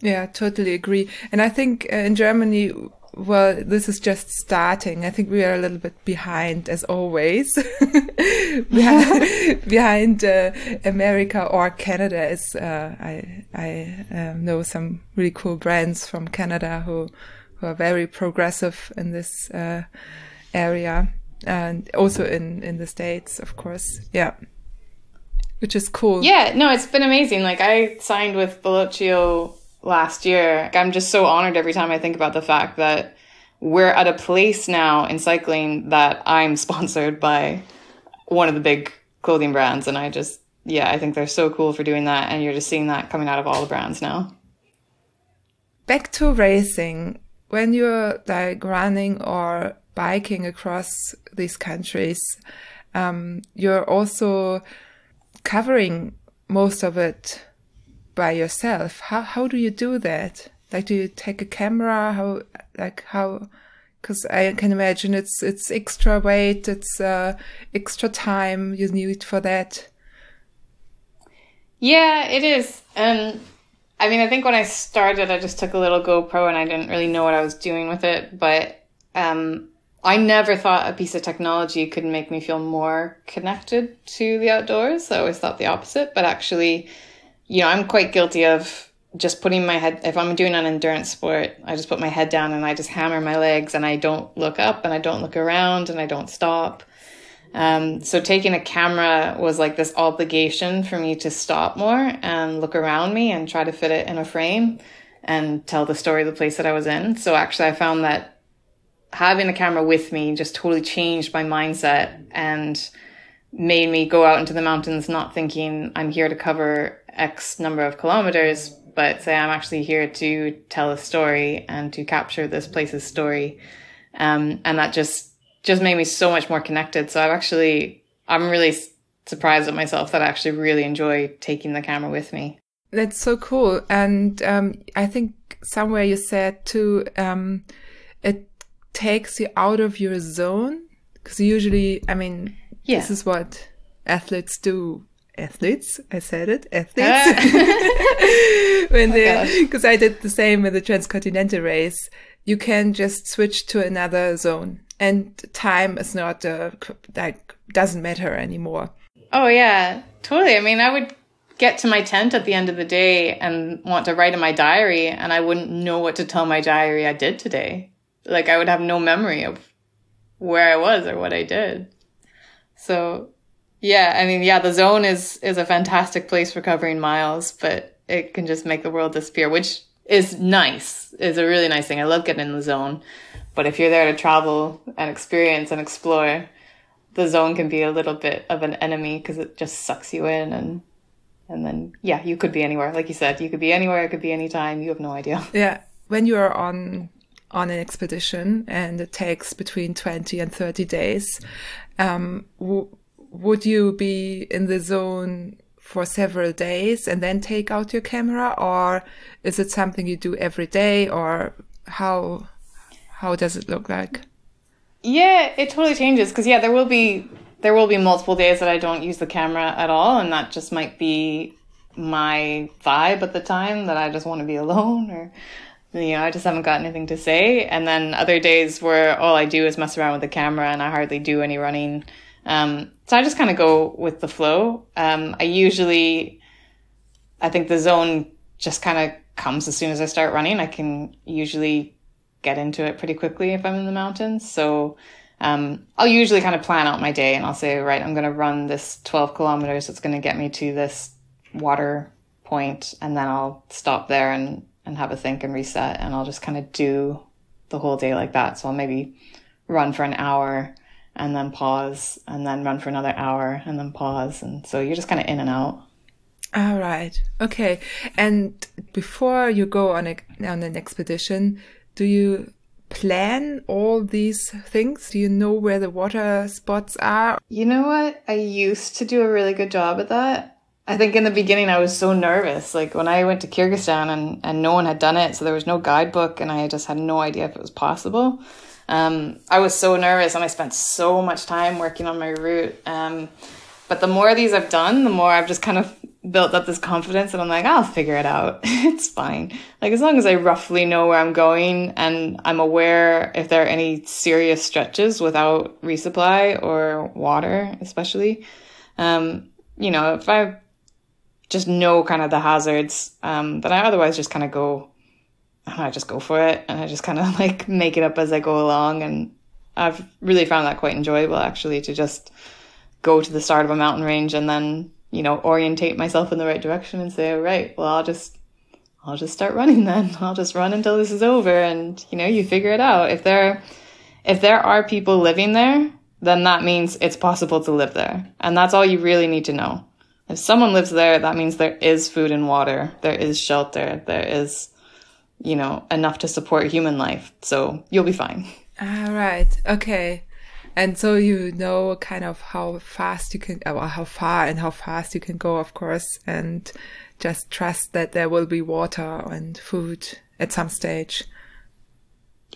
Yeah, totally agree. And I think uh, in Germany, well, this is just starting. I think we are a little bit behind, as always, *laughs* behind, *laughs* behind uh, America or Canada. As uh, I I um, know some really cool brands from Canada who who are very progressive in this uh, area, and also in in the states, of course. Yeah, which is cool. Yeah, no, it's been amazing. Like I signed with Velocio last year. I'm just so honored every time I think about the fact that we're at a place now in cycling that I'm *laughs* sponsored by one of the big clothing brands. And I just, yeah, I think they're so cool for doing that. And you're just seeing that coming out of all the brands now. Back to racing. When you're like running or biking across these countries, um, you're also covering most of it by yourself. How how do you do that? Like, do you take a camera? How like how? Because I can imagine it's it's extra weight, it's uh, extra time you need for that. Yeah, it is. And I mean, I think when I started, I just took a little GoPro and I didn't really know what I was doing with it. But um, I never thought a piece of technology could make me feel more connected to the outdoors. I always thought the opposite. But actually, you know, I'm quite guilty of just putting my head, if I'm doing an endurance sport, I just put my head down and I just hammer my legs and I don't look up and I don't look around and I don't stop. Um, so taking a camera was like this obligation for me to stop more and look around me and try to fit it in a frame and tell the story of the place that I was in. So actually, I found that having a camera with me just totally changed my mindset and made me go out into the mountains not thinking I'm here to cover X number of kilometers, but say I'm actually here to tell a story and to capture this place's story. Um, and that just, just made me so much more connected. So I've actually, I'm really surprised at myself that I actually really enjoy taking the camera with me. That's so cool. And um, I think somewhere you said too, um, it takes you out of your zone. Because usually, I mean, yeah. this is what athletes do athletes. I said it, athletes. *laughs* *laughs* when oh they, because I did the same with the transcontinental race. You can just switch to another zone, and time is not uh, like doesn't matter anymore. Oh yeah, totally. I mean, I would get to my tent at the end of the day and want to write in my diary, and I wouldn't know what to tell my diary I did today. Like I would have no memory of where I was or what I did. So yeah, I mean, yeah, the zone is is a fantastic place for covering miles, but it can just make the world disappear, which is nice. Is a really nice thing. I love getting in the zone, but if you're there to travel and experience and explore, the zone can be a little bit of an enemy because it just sucks you in and and then yeah, you could be anywhere. Like you said, you could be anywhere. It could be anytime. You have no idea. *laughs* Yeah, when you are on on an expedition and it takes between 20 and 30 days um, would you be in the zone for several days and then take out your camera? Or is it something you do every day? Or how how does it look like? Yeah it totally changes because yeah there will be there will be multiple days that i don't use the camera at all and that just might be my vibe at the time that i just want to be *laughs* alone or you know i just haven't got anything to say. And then other days where all i do is mess around with the camera and i hardly do any running um, so I just kind of go with the flow. Um, I usually, I think the zone just kind of comes as soon as I start running. I can usually get into it pretty quickly if I'm in the mountains. So um, I'll usually kind of plan out my day and I'll say, right, I'm going to run this 12 kilometers. It's going to get me to this water point, and then I'll stop there and, and have a think and reset. And I'll just kind of do the whole day like that. So I'll maybe run for an hour and then pause and then run for another hour and then pause. And so you're just kind of in and out. All right. Okay. And before you go on a, on an expedition, do you plan all these things? Do you know where the water spots are? You know what? I used to do a really good job at that. I think in the beginning I was so nervous. Like when I went to Kyrgyzstan and, and no one had done it, so there was no guidebook and I just had no idea if it was possible. Um, I was so nervous and I spent so much time working on my route. Um, but the more of these I've done, the more I've just kind of built up this confidence and I'm like, I'll figure it out. *laughs* it's fine. Like as long as I roughly know where I'm going and I'm aware if there are any serious stretches without resupply or water, especially. Um, you know, if I just know kind of the hazards, um, then I otherwise just kind of go, I just go for it and I just kind of *laughs* like make it up as I go along. And I've really found that quite enjoyable actually to just go to the start of a mountain range and then you know, orientate myself in the right direction and say, all right, well, I'll just, I'll just start *laughs* running then. I'll just run until this is over. And, you know, you figure it out. If there, if there are people living there, then that means it's possible to live there. And that's all you really need to know. If someone lives there, that means there is food and water, there is shelter, there is, you know, enough to support human life. So you'll be fine. All right. Okay and so you know kind of how fast you can uh, or how far and how fast you can go of course and just trust that there will be water and food at some stage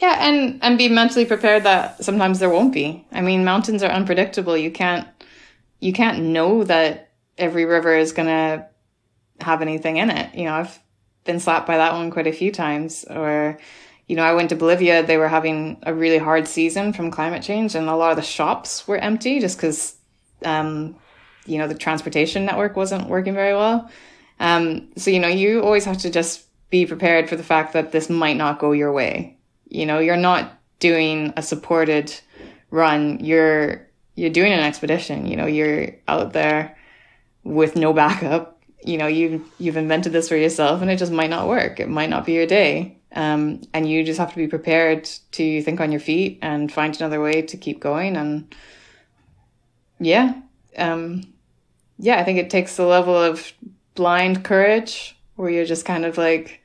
yeah and and be mentally prepared that sometimes there won't be i mean mountains are unpredictable you can't you can't know that every river is going to have anything in it you know i've been slapped by that one quite a few times or you know, I went to Bolivia, they were having a really hard season from climate change, and a lot of the shops were empty just because, um, you know, the transportation network wasn't working very well. Um, so, you know, you always have to just be prepared for the fact that this might not go your way. You know, you're not doing a supported run, you're you're doing an expedition, you know, you're out there with no backup. You know, you you've invented this for yourself and it just might not work. It might not be your day. Um, and you just have to be prepared to think on your feet and find another way to keep going. And yeah, um, yeah, I think it takes a level of blind courage where you're just kind of like,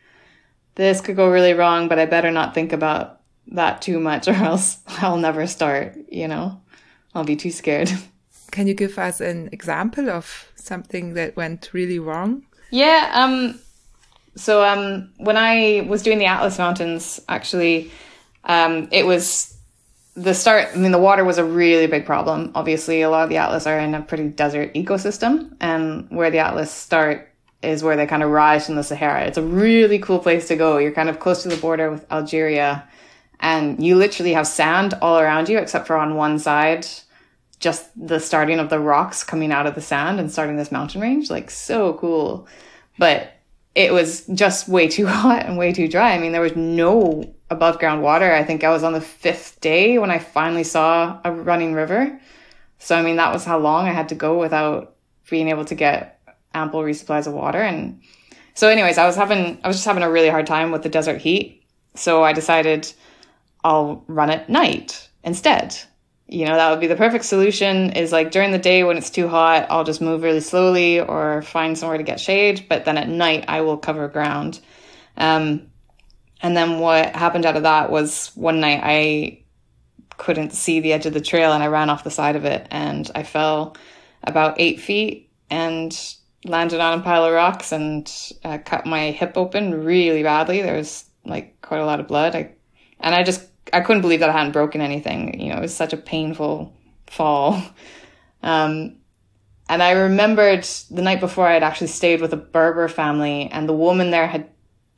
this could go really wrong, but I better not think about that too much *laughs* or else I'll never start, you know? I'll be too scared. *laughs* Can you give us an example of something that went really wrong? Yeah, um, so um, when I was doing the Atlas Mountains, actually, um, it was the start. I mean, the water was a really big problem. Obviously, a lot of the Atlas are in a pretty desert ecosystem, and where the Atlas start is where they kind of rise from the Sahara. It's a really cool place to go. You're kind of close to the border with Algeria, and you literally have sand all around you, except for on one side, just the starting of the rocks coming out of the sand and starting this mountain range. Like so cool, but it was just way too *laughs* hot and way too dry. I mean, there was no above ground water. I think I was on the fifth day when I finally saw a running river. So, I mean, that was how long I had to go without being able to get ample resupplies of water. And so, anyways, I was having, I was just having a really hard time with the desert heat. So I decided I'll run at night instead you know that would be the perfect solution is like during the day when it's too hot i'll just move really slowly or find somewhere to get shade but then at night i will cover ground. Um, and then what happened out of that was one night i couldn't see the edge of the trail and i ran off the side of it and i fell about eight feet and landed on a pile of rocks and uh, cut my hip open really badly. There was like quite a lot of blood. I, and i just I couldn't believe that I hadn't broken anything. You know, it was such a painful fall. *laughs* Um, and I remembered the night before I had actually stayed with a Berber family, and the woman there had,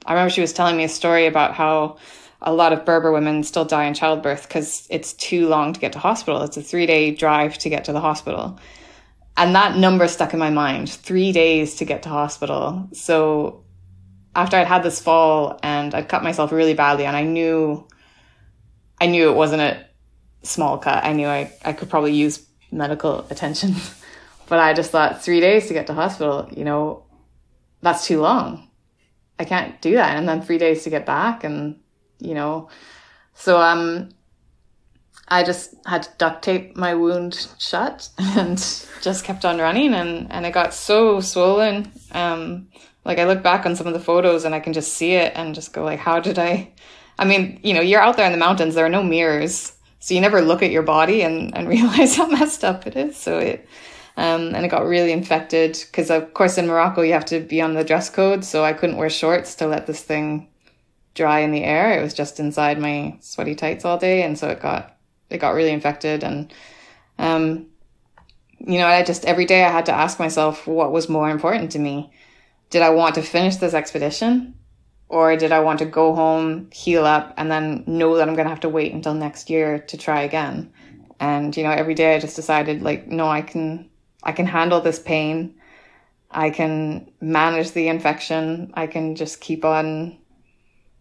I remember she was telling me a story about how a lot of Berber women still die in childbirth because it's too long to get to hospital. It's a three day drive to get to the hospital. And that number stuck in my mind three days to get to hospital. So after I'd had this fall and I'd cut myself really badly and I knew I knew it wasn't a small cut. I knew I, I could probably use medical attention. *laughs* but I just thought three days to get to hospital, you know, that's too long. I can't do that. And then three days to get back and you know. So um I just had to duct tape my wound shut *laughs* and just kept on running and, and it got so swollen. Um, like I look back on some of the photos and I can just see it and just go like, how did I, I mean, you know, you're out there in the mountains, there are no mirrors. So you never look at your body and, and *laughs* realize how messed up it is. So it, um, and it got really infected because of course in Morocco you have to be on the dress code. So I couldn't wear shorts to let this thing dry in the air. It was just inside my sweaty tights all day. And so it got it got really infected and um you know i just every day i had to ask myself what was more important to me did i want to finish this expedition or did i want to go home heal up and then know that i'm going to have to wait until next year to try again and you know every day i just decided like no i can i can handle this pain i can manage the infection i can just keep on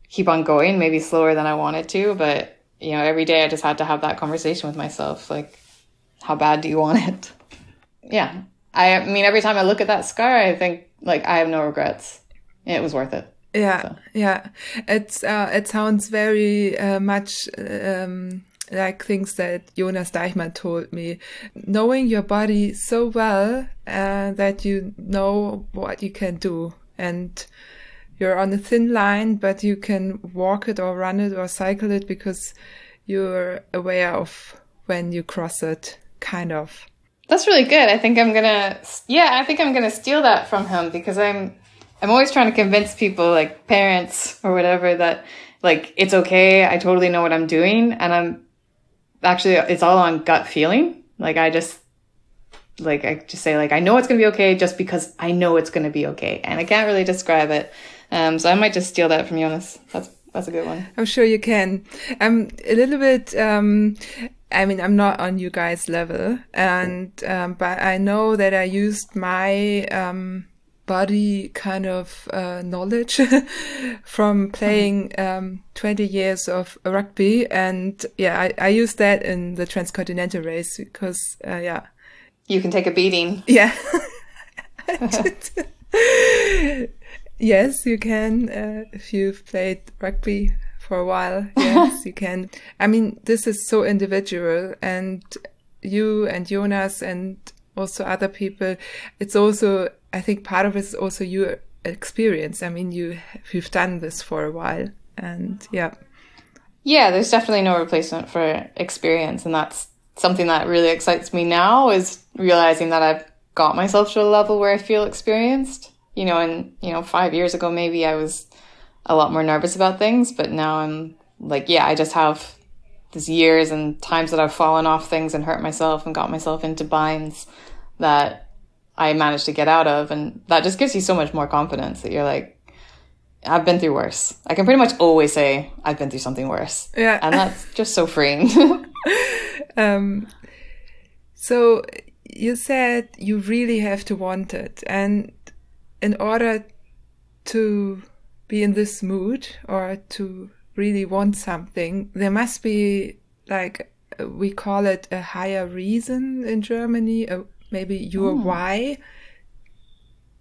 keep on going maybe slower than i wanted to but you know, every day I just had to have that conversation with myself. Like, how bad do you want it? Yeah. I mean, every time I look at that scar, I think like I have no regrets. It was worth it. Yeah, so. yeah. It's uh, it sounds very uh, much um, like things that Jonas Deichmann told me. Knowing your body so well uh, that you know what you can do and you're on a thin line, but you can walk it or run it or cycle it because you're aware of when you cross it, kind of. That's really good. I think I'm gonna, yeah, I think I'm gonna steal that from him because I'm, I'm always trying to convince people, like parents or whatever, that like it's okay. I totally know what I'm doing, and I'm actually it's all on gut feeling. Like I just like I just say like I know it's gonna be okay just because I know it's gonna be okay, and I can't really describe it. Um, so I might just steal that from Jonas. That's that's a good one. I'm sure you can. I'm a little bit. Um, I mean, I'm not on you guys' level, and um, but I know that I used my um, body kind of uh, knowledge *laughs* from playing um, 20 years of rugby, and yeah, I, I used that in the transcontinental race because uh, yeah, you can take a beating. *laughs* Yeah. *laughs* Yes, you can. Uh, if you've played rugby for a while, yes, you can. I mean, this is so individual and you and Jonas and also other people, it's also, I think part of it is also your experience. I mean, you, you've done this for a while and yeah. Yeah, there's definitely no replacement for experience. And that's something that really excites me now is realizing that I've got myself to a level where I feel experienced you know, and, you know, five years ago, maybe I was a lot more nervous about things, but now I'm like, yeah, I just have these years and times that I've fallen off things and hurt myself and got myself into binds that I managed to get out of. And that just gives you so much more confidence that you're like, I've been through worse. I can pretty much always say I've been through something worse. Yeah. And that's *laughs* just so freeing. *laughs* um, so you said you really have to want it. And in order to be in this mood or to really want something, there must be like we call it a higher reason in Germany, uh, maybe your oh. why.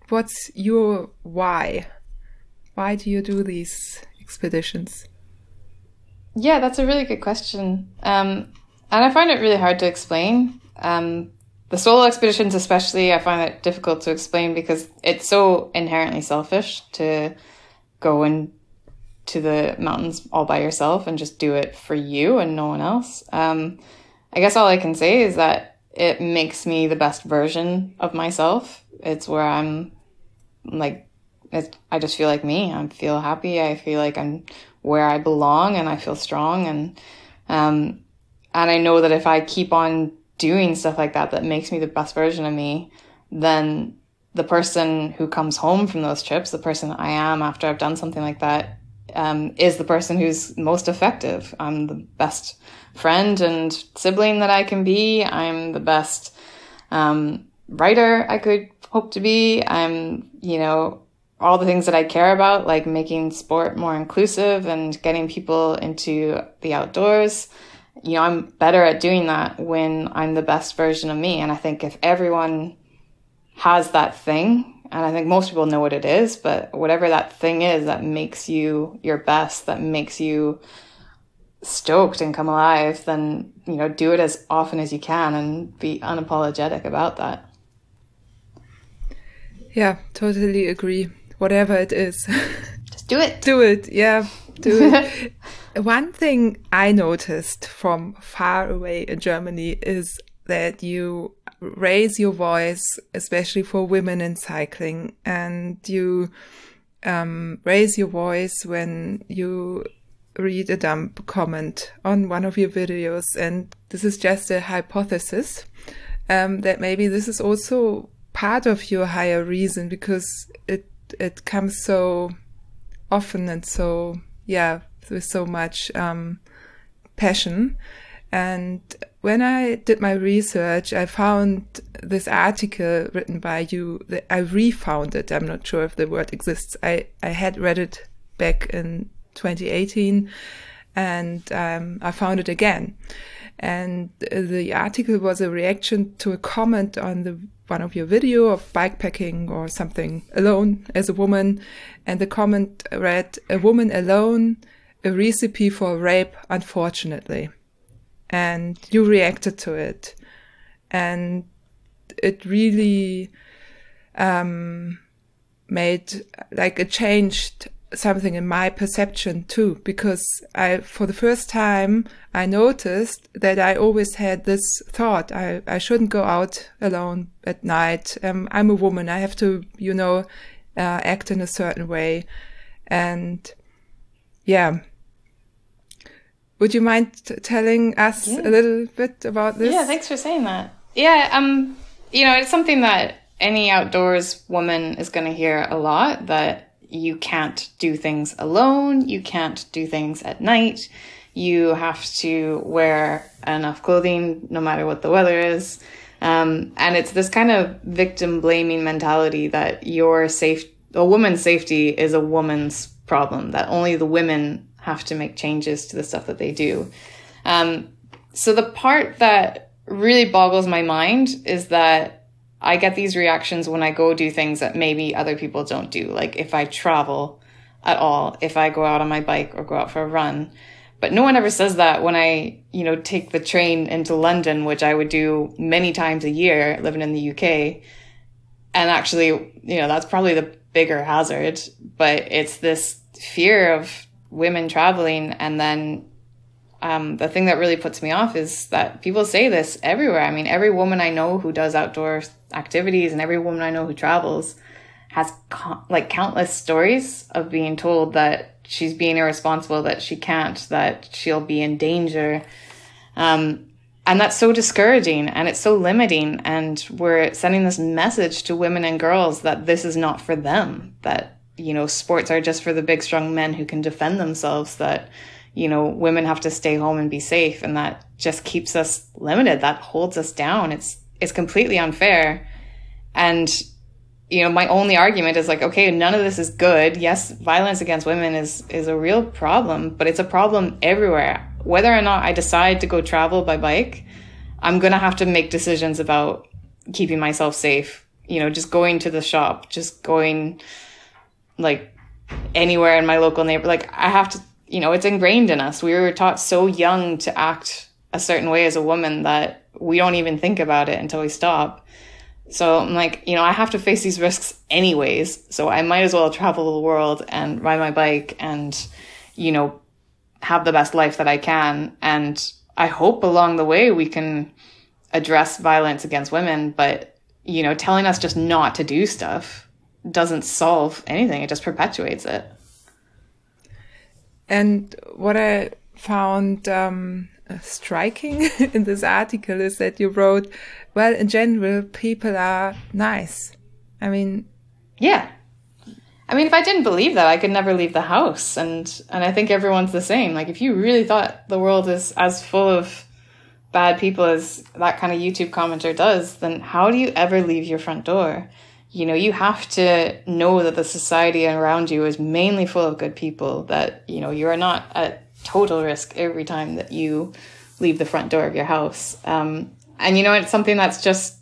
What's your why? Why do you do these expeditions? Yeah, that's a really good question. Um, and I find it really hard to explain. Um, the solo expeditions, especially, I find it difficult to explain because it's so inherently selfish to go and to the mountains all by yourself and just do it for you and no one else. Um, I guess all I can say is that it makes me the best version of myself. It's where I'm like, I just feel like me. I feel happy. I feel like I'm where I belong and I feel strong. And, um, and I know that if I keep on doing stuff like that that makes me the best version of me, then the person who comes home from those trips, the person I am after I've done something like that, um, is the person who's most effective. I'm the best friend and sibling that I can be. I'm the best um, writer I could hope to be. I'm, you know, all the things that I care about, like making sport more inclusive and getting people into the outdoors, you know, I'm better at doing that when I'm the best version of me. And I think if everyone has that thing, and I think most people know what it is, but whatever that thing is that makes you your best, that makes you stoked and come alive, then, you know, do it as often as you can and be unapologetic about that. Yeah, totally agree. Whatever it is. *laughs* Just do it. do it. Yeah, do it. *laughs* One thing I noticed from far away in Germany is that you raise your voice, especially for women in cycling, and you um, raise your voice when you read a dumb comment on one of your videos. And this is just a hypothesis um, that maybe this is also part of your higher reason because it it comes so often and so yeah with so much um, passion and when I did my research, I found this article written by you. That I refound it. I'm not sure if the word exists. I, I had read it back in 2018 and um, I found it again. And the article was a reaction to a comment on the one of your video of bikepacking or something alone as a woman. And the comment read, a woman alone, a recipe for rape, unfortunately and you reacted to it. And it really um, made like it changed something in my perception too because i for the first time i noticed that i always had this thought i, I shouldn't go out alone at night. Um, i'm a woman i have to you know uh, act in a certain way. And yeah would you mind telling us yeah. a little bit about this? Yeah, thanks for saying that. Yeah, um, you know, it's something that any outdoors woman is going to hear a lot that you can't do things alone, you can't do things at night, you have to wear enough clothing no matter what the weather is. Um, and it's this kind of victim blaming mentality that your safe, a woman's safety is a woman's problem, that only the women have to make changes to the stuff that they do. Um, so the part that really boggles my mind is that I get these reactions when I go do things that maybe other people don't do. Like if I travel at all, if I go out on my bike or go out for a run. But no one ever says that when I, you know, take the train into London, which I would do many times a year living in the UK. And actually, you know, that's probably the bigger hazard, but it's this fear of women traveling and then um, the thing that really puts me off is that people say this everywhere. I mean, every woman I know who does outdoor activities and every woman I know who travels has co- like countless stories of being told that she's being irresponsible, that she can't, that she'll be in danger. Um, and that's so discouraging and it's so limiting. And we're sending this message to women and girls that this is not for them, that you know, sports are just for the big, strong men who can defend themselves, that, you know, women have to stay home and be safe. And that just keeps us limited. That holds us down. It's, it's completely unfair. And, you know, my only argument is like, okay, none of this is good. Yes, violence against women is, is a real problem, but it's a problem everywhere. Whether or not I decide to go travel by bike, I'm going to have to make decisions about keeping myself safe. You know, just going to the shop, just going, like anywhere in my local neighbor like i have to you know it's ingrained in us. We were taught so young to act a certain way as a woman that we don't even think about it until we stop. So i'm like you know i have to face these risks anyways so i might as well travel the world and ride my bike and you know have the best life that i can. And i hope along the way we can address violence against women but you know telling us just not to do stuff doesn't solve anything, it just perpetuates it. And what I found um, striking *laughs* in this article is that you wrote, well, in general, people are nice. I mean, yeah. I mean, if I didn't believe that, I could never leave the house. And, and I think everyone's the same. Like, if you really thought the world is as full of bad people as that kind of YouTube commenter does, then how do you ever leave your front door? You know, you have to know that the society around you is mainly full of good people, that, you know, you are not at total risk every time that you leave the front door of your house. Um, and, you know, it's something that's just,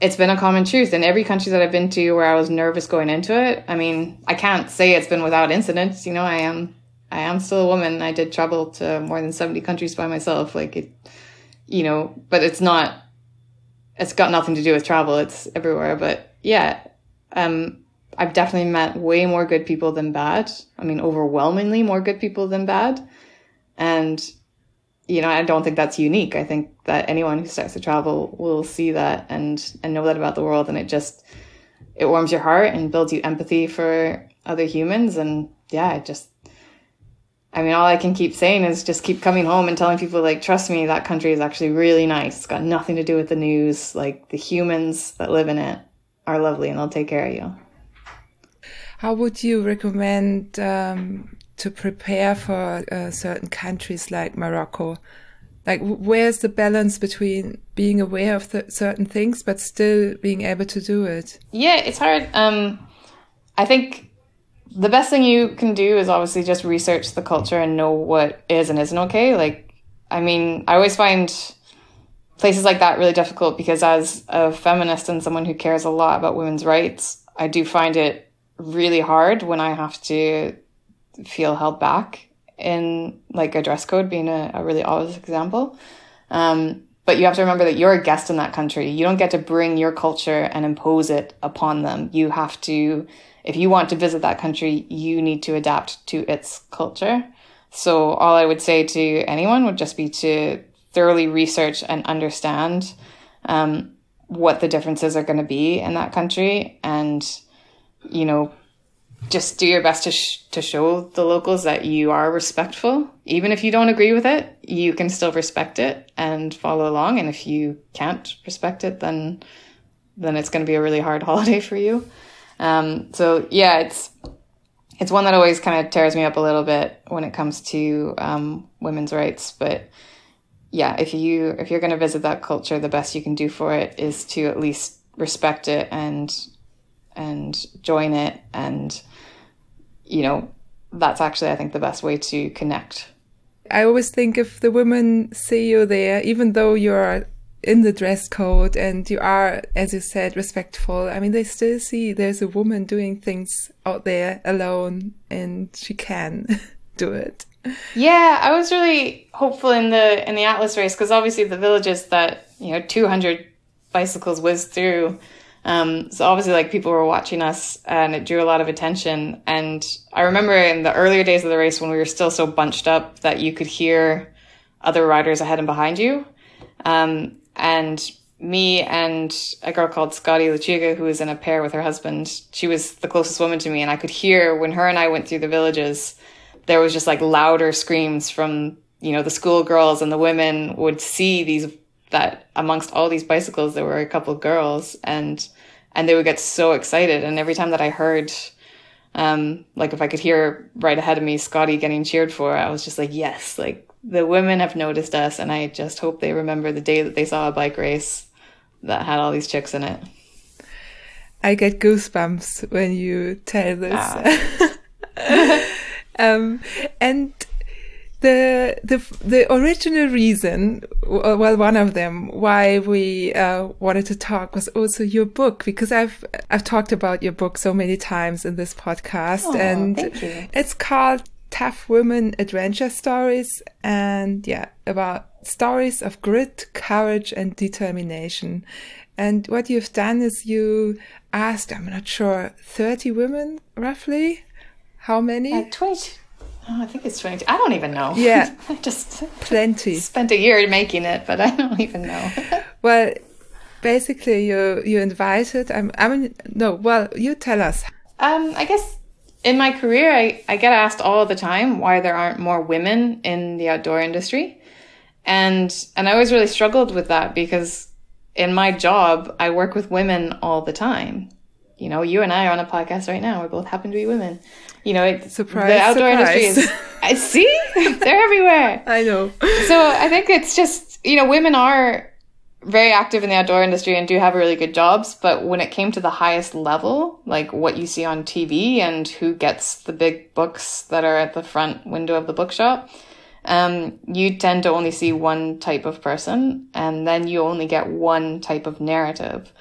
it's been a common truth in every country that I've been to where I was nervous going into it. I mean, I can't say it's been without incidents. You know, I am, I am still a woman. I did travel to more than 70 countries by myself. Like it, you know, but it's not, it's got nothing to do with travel. It's everywhere. But yeah, um, I've definitely met way more good people than bad. I mean, overwhelmingly more good people than bad. And, you know, I don't think that's unique. I think that anyone who starts to travel will see that and, and know that about the world. And it just, it warms your heart and builds you empathy for other humans. And yeah, it just, I mean, all I can keep saying is just keep coming home and telling people, like, trust me, that country is actually really nice. It's got nothing to do with the news. Like, the humans that live in it are lovely and they'll take care of you. How would you recommend um, to prepare for uh, certain countries like Morocco? Like, where's the balance between being aware of certain things but still being able to do it? Yeah, it's hard. Um, I think the best thing you can do is obviously just research the culture and know what is and isn't okay. Like, I mean, I always find places like that really difficult because as a feminist and someone who cares a lot about women's rights, I do find it really hard when I have to feel held back in like a dress code being a, a really obvious example. Um, but you have to remember that you're a guest in that country. You don't get to bring your culture and impose it upon them. You have to, if you want to visit that country, you need to adapt to its culture. So all I would say to anyone would just be to thoroughly research and understand um, what the differences are going to be in that country and you know just do your best to sh- to show the locals that you are respectful. Even if you don't agree with it you can still respect it and follow along. And if you can't respect it then then it's going to be a really hard *laughs* holiday for you. Um, so yeah it's it's one that always kind of tears me up a little bit when it comes to um, women's rights. But yeah, if you if you're going to visit that culture, the best you can do for it is to at least respect it and and join it and you know that's actually I think the best way to connect. I always think if the women see you there, even though you're in the dress code and you are, as you said, respectful, I mean, they still see there's a woman doing things out there alone and she can *laughs* do it. Yeah, I was really hopeful in the in the Atlas race because obviously the villages that you know 200 bicycles whizzed through. Um, so obviously, like people were watching us, and it drew a lot of attention. And I remember in the earlier days of the race when we were still so bunched up that you could hear other riders ahead and behind you. Um, and me and a girl called Scotty Luciga, who was in a pair with her husband, she was the closest woman to me, and I could hear when her and I went through the villages there was just like louder screams from you know the schoolgirls and the women would see these that amongst all these bicycles there were a couple girls and and they would get so excited. And every time that i heard um like if i could hear right ahead of me scotty getting cheered for i was just like yes like the women have noticed us. And i just hope they remember the day that they saw a bike race that had all these chicks in it. I get goosebumps when you tell this. Ah. *laughs* *laughs* Um, and the the the original reason, well, one of them why we uh, wanted to talk was also your book because I've I've talked about your book so many times in this podcast, oh, and it's called Tough Women Adventure Stories, and yeah, about stories of grit, courage, and determination. And what you've done is you asked, I'm not sure, 30 women roughly how many? Uh, 20. Oh, I think it's 20. I don't even know. Yeah. *laughs* I just plenty. Spent a year making it, but I don't even know. *laughs* well, basically you you invited I'm I mean no, well, you tell us. Um I guess in my career I, I get asked all the time why there aren't more women in the outdoor industry. And and I always really struggled with that because in my job I work with women all the time. You know, you and I are on a podcast right now. We both happen to be women you know, it, surprise, the outdoor surprise. industry is, *laughs* I see, *laughs* they're everywhere. *laughs* I know. So I think it's just, you know, women are, very active in the outdoor industry and do have really good jobs. But when it came to the highest level, like what you see on TV and who gets the big books that are at the front window of the bookshop, um, you tend to only see one type of person and then you only get one type of narrative.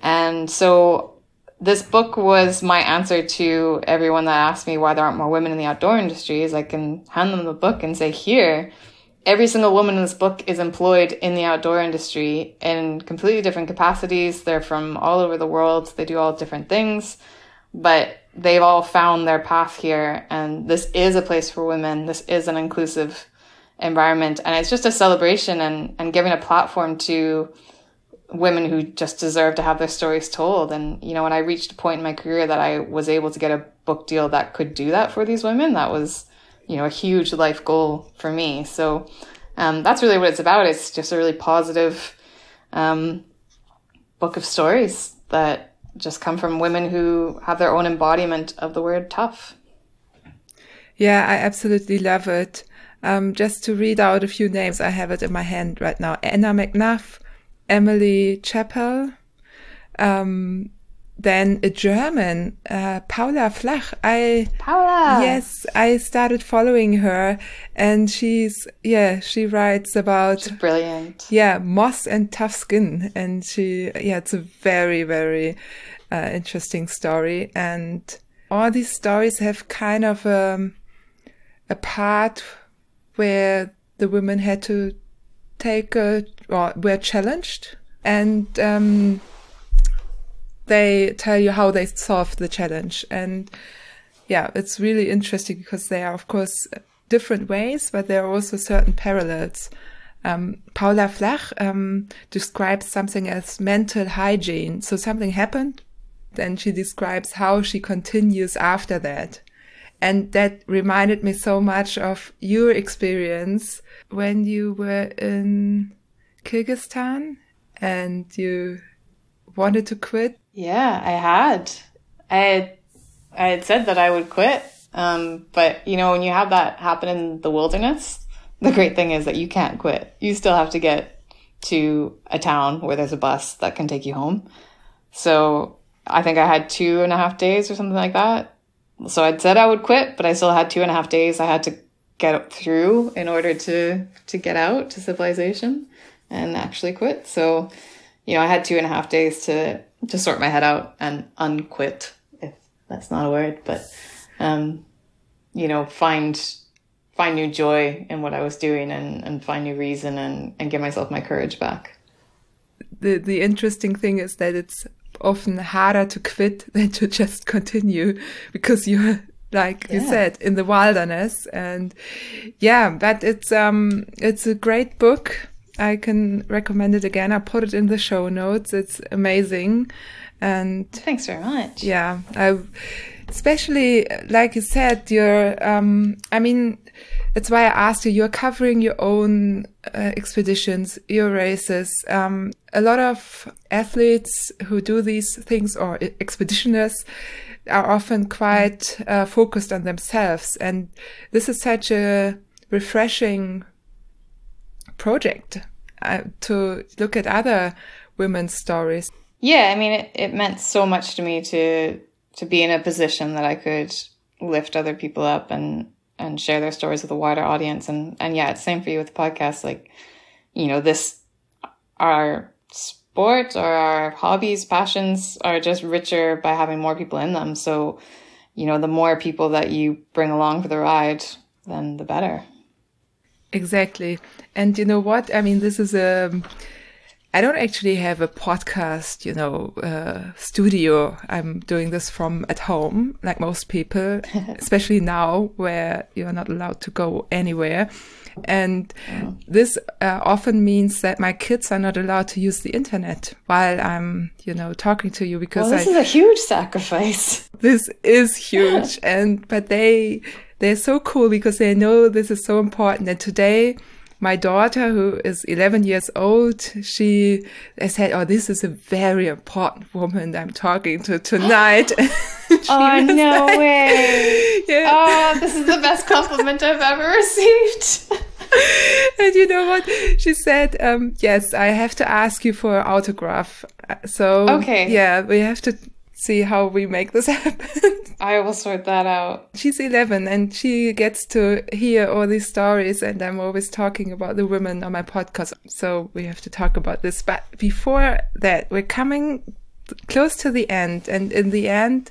And so this book was my answer to everyone that asked me why there aren't more women in the outdoor industry is I can hand them the book and say, here, every single woman in this book is employed in the outdoor industry in completely different capacities. They're from all over the world. They do all different things, but they've all found their path here. And this is a place for women. This is an inclusive environment. And it's just a celebration and, and giving a platform to women who just deserve to have their stories told. And, you know, when I reached a point in my career that I was able to get a book deal that could do that for these women, that was you know, a huge life goal for me. So um, that's really what it's about. It's just a really positive um, book of stories that just come from women who have their own embodiment of the word tough. Yeah, I absolutely love it. Um, just to read out a few names, I have it in my hand right now. Anna McNuff, Emily Chappell, um, then a German, uh, Paula Flach. I Paula. Yes, I started following her, and she's yeah, she writes about she's brilliant. Yeah, moss and tough skin, and she yeah, it's a very very uh, interesting story, and all these stories have kind of um, a part where the women had to take a or were challenged and. Um, they tell you how they solved the challenge. And yeah, it's really interesting because they are, of course, different ways, but there are also certain parallels. Um, Paula Flach um, describes something as mental hygiene. So something happened, then she describes how she continues after that. And that reminded me so much of your experience when you were in Kyrgyzstan and you wanted to quit yeah, I had. I had, I had said that I would quit. Um, but you know, when you have that happen in the wilderness, the great thing is that you can't quit. You still have to get to a town where there's a bus that can take you home. So I think I had two and a half days or something like that. So I'd said I would quit, but I still had two and a half days I had to get through in order to, to get out to civilization and actually quit. So, you know, I had two and a half days to to sort my head out and unquit, if that's not a word, but, um, you know, find, find new joy in what I was doing and, and find new reason and, and give myself my courage back. The, the interesting thing is that it's often harder to quit *laughs* than to just continue because you're like yeah. you said in the wilderness and yeah but it's um it's a great book I can recommend it again. I put it in the show notes. It's amazing. And thanks very much. Yeah. I, especially like you said, you're, um, I mean, that's why I asked you, you're covering your own uh, expeditions, your races. Um, a lot of athletes who do these things or expeditioners are often quite uh, focused on themselves. And this is such a refreshing project uh, to look at other women's stories. Yeah, I mean, it, it meant so much to me to to be in a position that I could lift other people up and and share their stories with a wider audience. And and yeah, it's same for you with the podcast. Like, you know, this our sport or our hobbies, passions are just richer by having more people in them. So, you know, the more people that you bring along for the ride, then the better. Exactly. And you know what? I mean, this is a. I don't actually have a podcast, you know, uh, studio. I'm doing this from at home, like most people, *laughs* especially now where you're not allowed to go anywhere. And oh. this uh, often means that my kids are not allowed to use the internet while I'm, you know, talking to you because well, this I, is a huge sacrifice. This is *laughs* huge. and, but they, they're so cool because they know this is so important. And today, my daughter, who is 11 years old, she I said, "Oh, this is a very important woman I'm talking to tonight." *gasps* *laughs* oh no way! *laughs* Yeah. Oh, this is the best compliment I've ever received. *laughs* and you know what she said? Um, yes, I have to ask you for an autograph. So Okay. yeah, we have to see how we make this *laughs* happen. I will sort that out. She's 11 and she gets to hear all these stories and I'm always talking about the women on my podcast. So we have to talk about this. But before that, we're coming close to the end and in the end,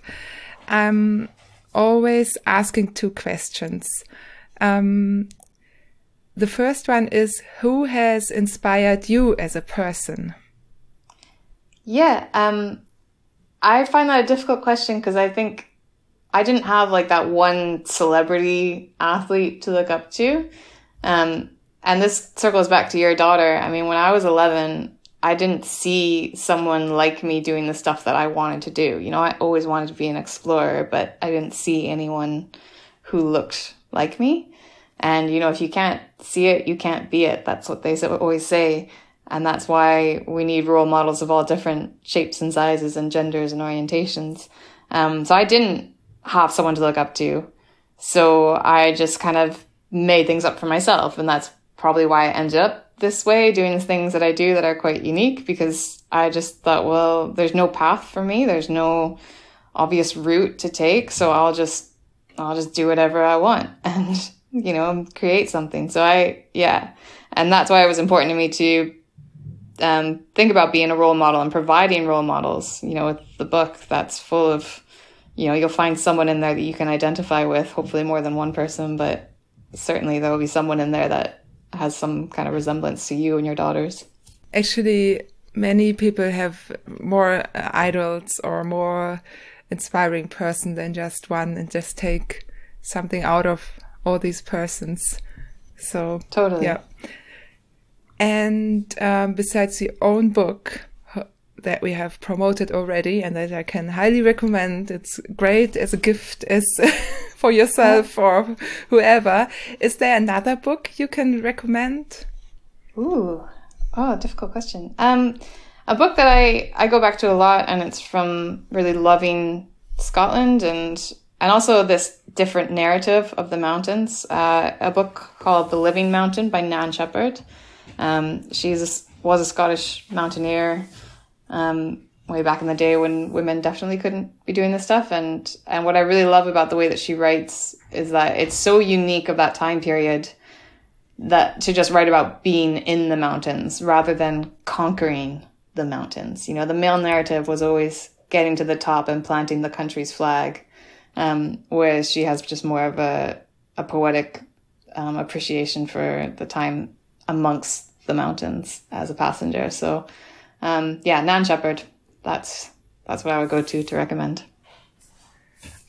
I'm always asking two questions. Um, the first one is who has inspired you as a person? Yeah, um, I find that a difficult question because I think I didn't have like that one celebrity athlete to look up to. Um, and this circles back to your daughter. I mean, when I was 11, I didn't see someone like me doing the stuff that I wanted to do. You know, I always wanted to be an explorer, but I didn't see anyone who looked like me. And, you know, if you can't see it, you can't be it. That's what they always say. And that's why we need role models of all different shapes and sizes and genders and orientations. Um, so I didn't have someone to look up to. So I just kind of made things up for myself. And that's probably why I ended up this way, doing the things that I do that are quite unique because I just thought, well, there's no path for me. There's no obvious route to take. So I'll just, I'll just do whatever I want *laughs* and, you know, create something. So I, yeah. And that's why it was important to me to um, think about being a role model and providing role models. You know, with the book that's full of, you know, you'll find someone in there that you can identify with, hopefully more than one person, but certainly there will be someone in there that has some kind of resemblance to you and your daughters. Actually, many people have more idols or more inspiring person than just one and just take something out of all these persons. So Totally. yeah. And um, besides your own book that we have promoted already and that I can highly recommend, it's great as a gift as *laughs* for yourself or whoever. Is there another book you can recommend? Ooh, oh, difficult question. Um, a book that I I go back to a lot, and it's from really loving Scotland and and also this different narrative of the mountains. Uh, a book called The Living Mountain by Nan Shepherd. Um, she's a, was a Scottish mountaineer um, way back in the day when women definitely couldn't be doing this stuff. And and what I really love about the way that she writes is that it's so unique of that time period that to just write about being in the mountains rather than conquering the mountains. You know, the male narrative was always getting to the top and planting the country's flag, um, whereas she has just more of a a poetic um, appreciation for the time amongst the mountains as a passenger. So, um, yeah, Nan Shepherd. That's that's what I would go to to recommend.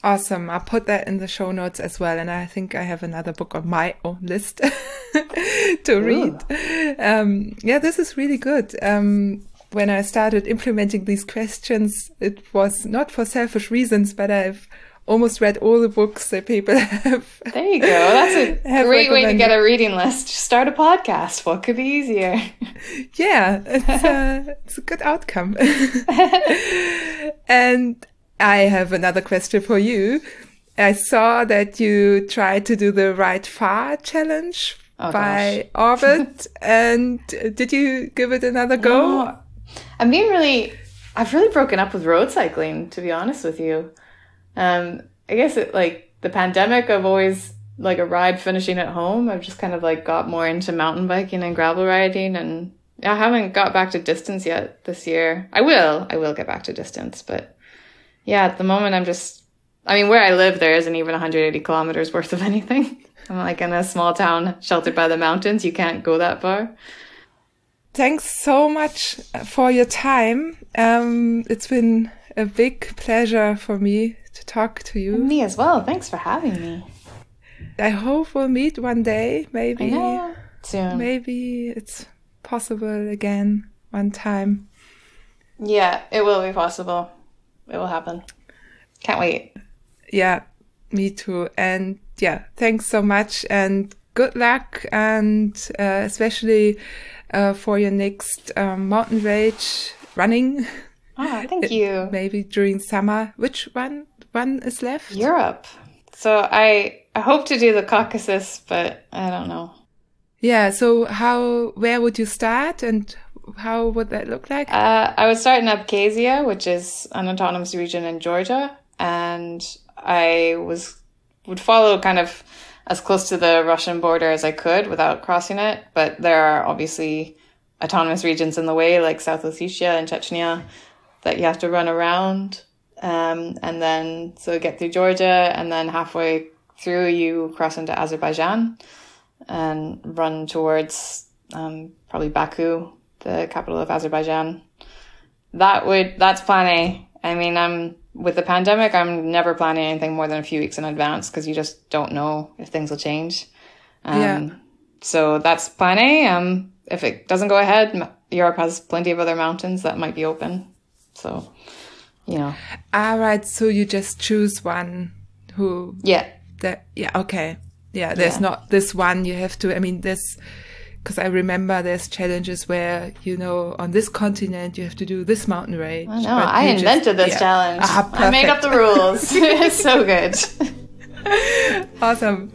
Awesome. I'll put that in the show notes as well. And I think I have another book on my own list *laughs* to read. Um, yeah, this is really good. Um, when I started implementing these questions, it was not for selfish reasons, but I've almost read all the books that people *laughs* have. There you go. That's a *laughs* great way to get a reading list. Just start a podcast. What could be easier? *laughs* yeah, it's uh, a, it's a good outcome. and I have another question for you. I saw that you tried to do the Right Far challenge Oh, by Orbit, and did you give it another go? No. I'm being really, I've really broken up with road cycling, to be honest with you. Um, I guess it like the pandemic, I've always like a ride finishing at home. I've just kind of like got more into mountain biking and gravel riding and I haven't got back to distance yet this year. I will, I will get back to distance, but yeah, at the moment I'm just, I mean, where I live, there isn't even 180 kilometers worth of *laughs* anything. I'm like in a small town sheltered by the mountains. You can't go that far. Thanks so much for your time. Um, it's been a big pleasure for me to talk to you. Me as well. Thanks for having me. I hope we'll meet one day. Maybe. Soon. maybe it's possible again one time. Yeah, it will be possible. It will happen. Can't wait. Yeah, me too. And yeah, thanks so much and good luck and uh, especially uh, for your next um, mountain rage running, Ah, thank *laughs* you. maybe during summer. Which one one is left? Europe. So I I hope to do the Caucasus, but I don't know. Yeah. So how, where would you start and how would that look like? Uh, I would start in Abkhazia, which is an autonomous region in Georgia. And I was, would follow kind of as close to the Russian border as I could without crossing it. But there are obviously autonomous regions in the way, like South Ossetia and Chechnya, that you have to run around. Um, and then, so get through Georgia, and then halfway through, you cross into Azerbaijan and run towards um, probably Baku, the capital of Azerbaijan. That would, that's plan A. I mean, I'm, with the pandemic, I'm never planning anything more than a few weeks in advance because you just don't know if things will change. Um, yeah. So that's plan A. Um, if it doesn't go ahead, Europe has plenty of other mountains that might be open. So, you know. All right. So you just choose one who. Yeah. That. Yeah. Okay. Yeah. There's yeah. not this one you have to. I mean, this because I remember there's challenges where you know on this continent you have to do this mountain range. I know. I invented just, this yeah. challenge. Ah, I made up the rules. *laughs* *laughs* it's so good. *laughs* awesome.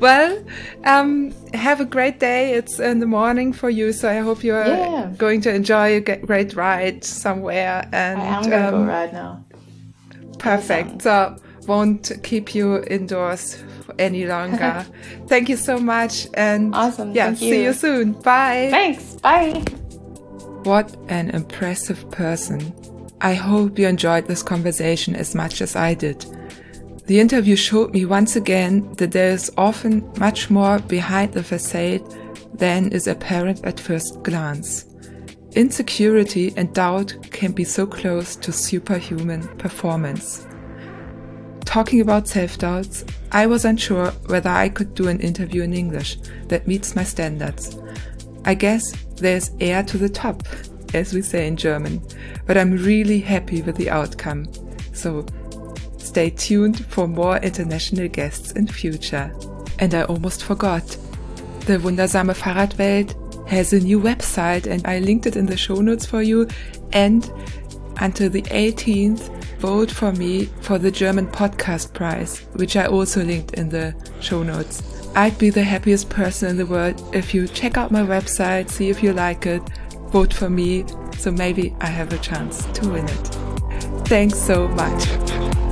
Well, um, have a great day. It's in the morning for you, so I hope you're yeah. going to enjoy a great ride somewhere. And I am going to um, go ride now. Perfect. So won't keep you indoors any longer. *laughs* Thank you so much. And awesome. Yeah, Thank see you. you soon. Bye. Thanks. Bye. What an impressive person. I hope you enjoyed this conversation as much as I did. The interview showed me once again that there is often much more behind the facade than is apparent at first glance. Insecurity and doubt can be so close to superhuman performance talking about self doubts, I was unsure whether I could do an interview in English that meets my standards. I guess there's air to the top, as we say in German, but I'm really happy with the outcome. So stay tuned for more international guests in future. And I almost forgot. The Wundersame Fahrradwelt has a new website and I linked it in the show notes for you. And until the 18th, vote for me for the German Podcast Prize, which I also linked in the show notes. I'd be the happiest person in the world if you check out my website, see if you like it, vote for me, so maybe I have a chance to win it. Thanks so much.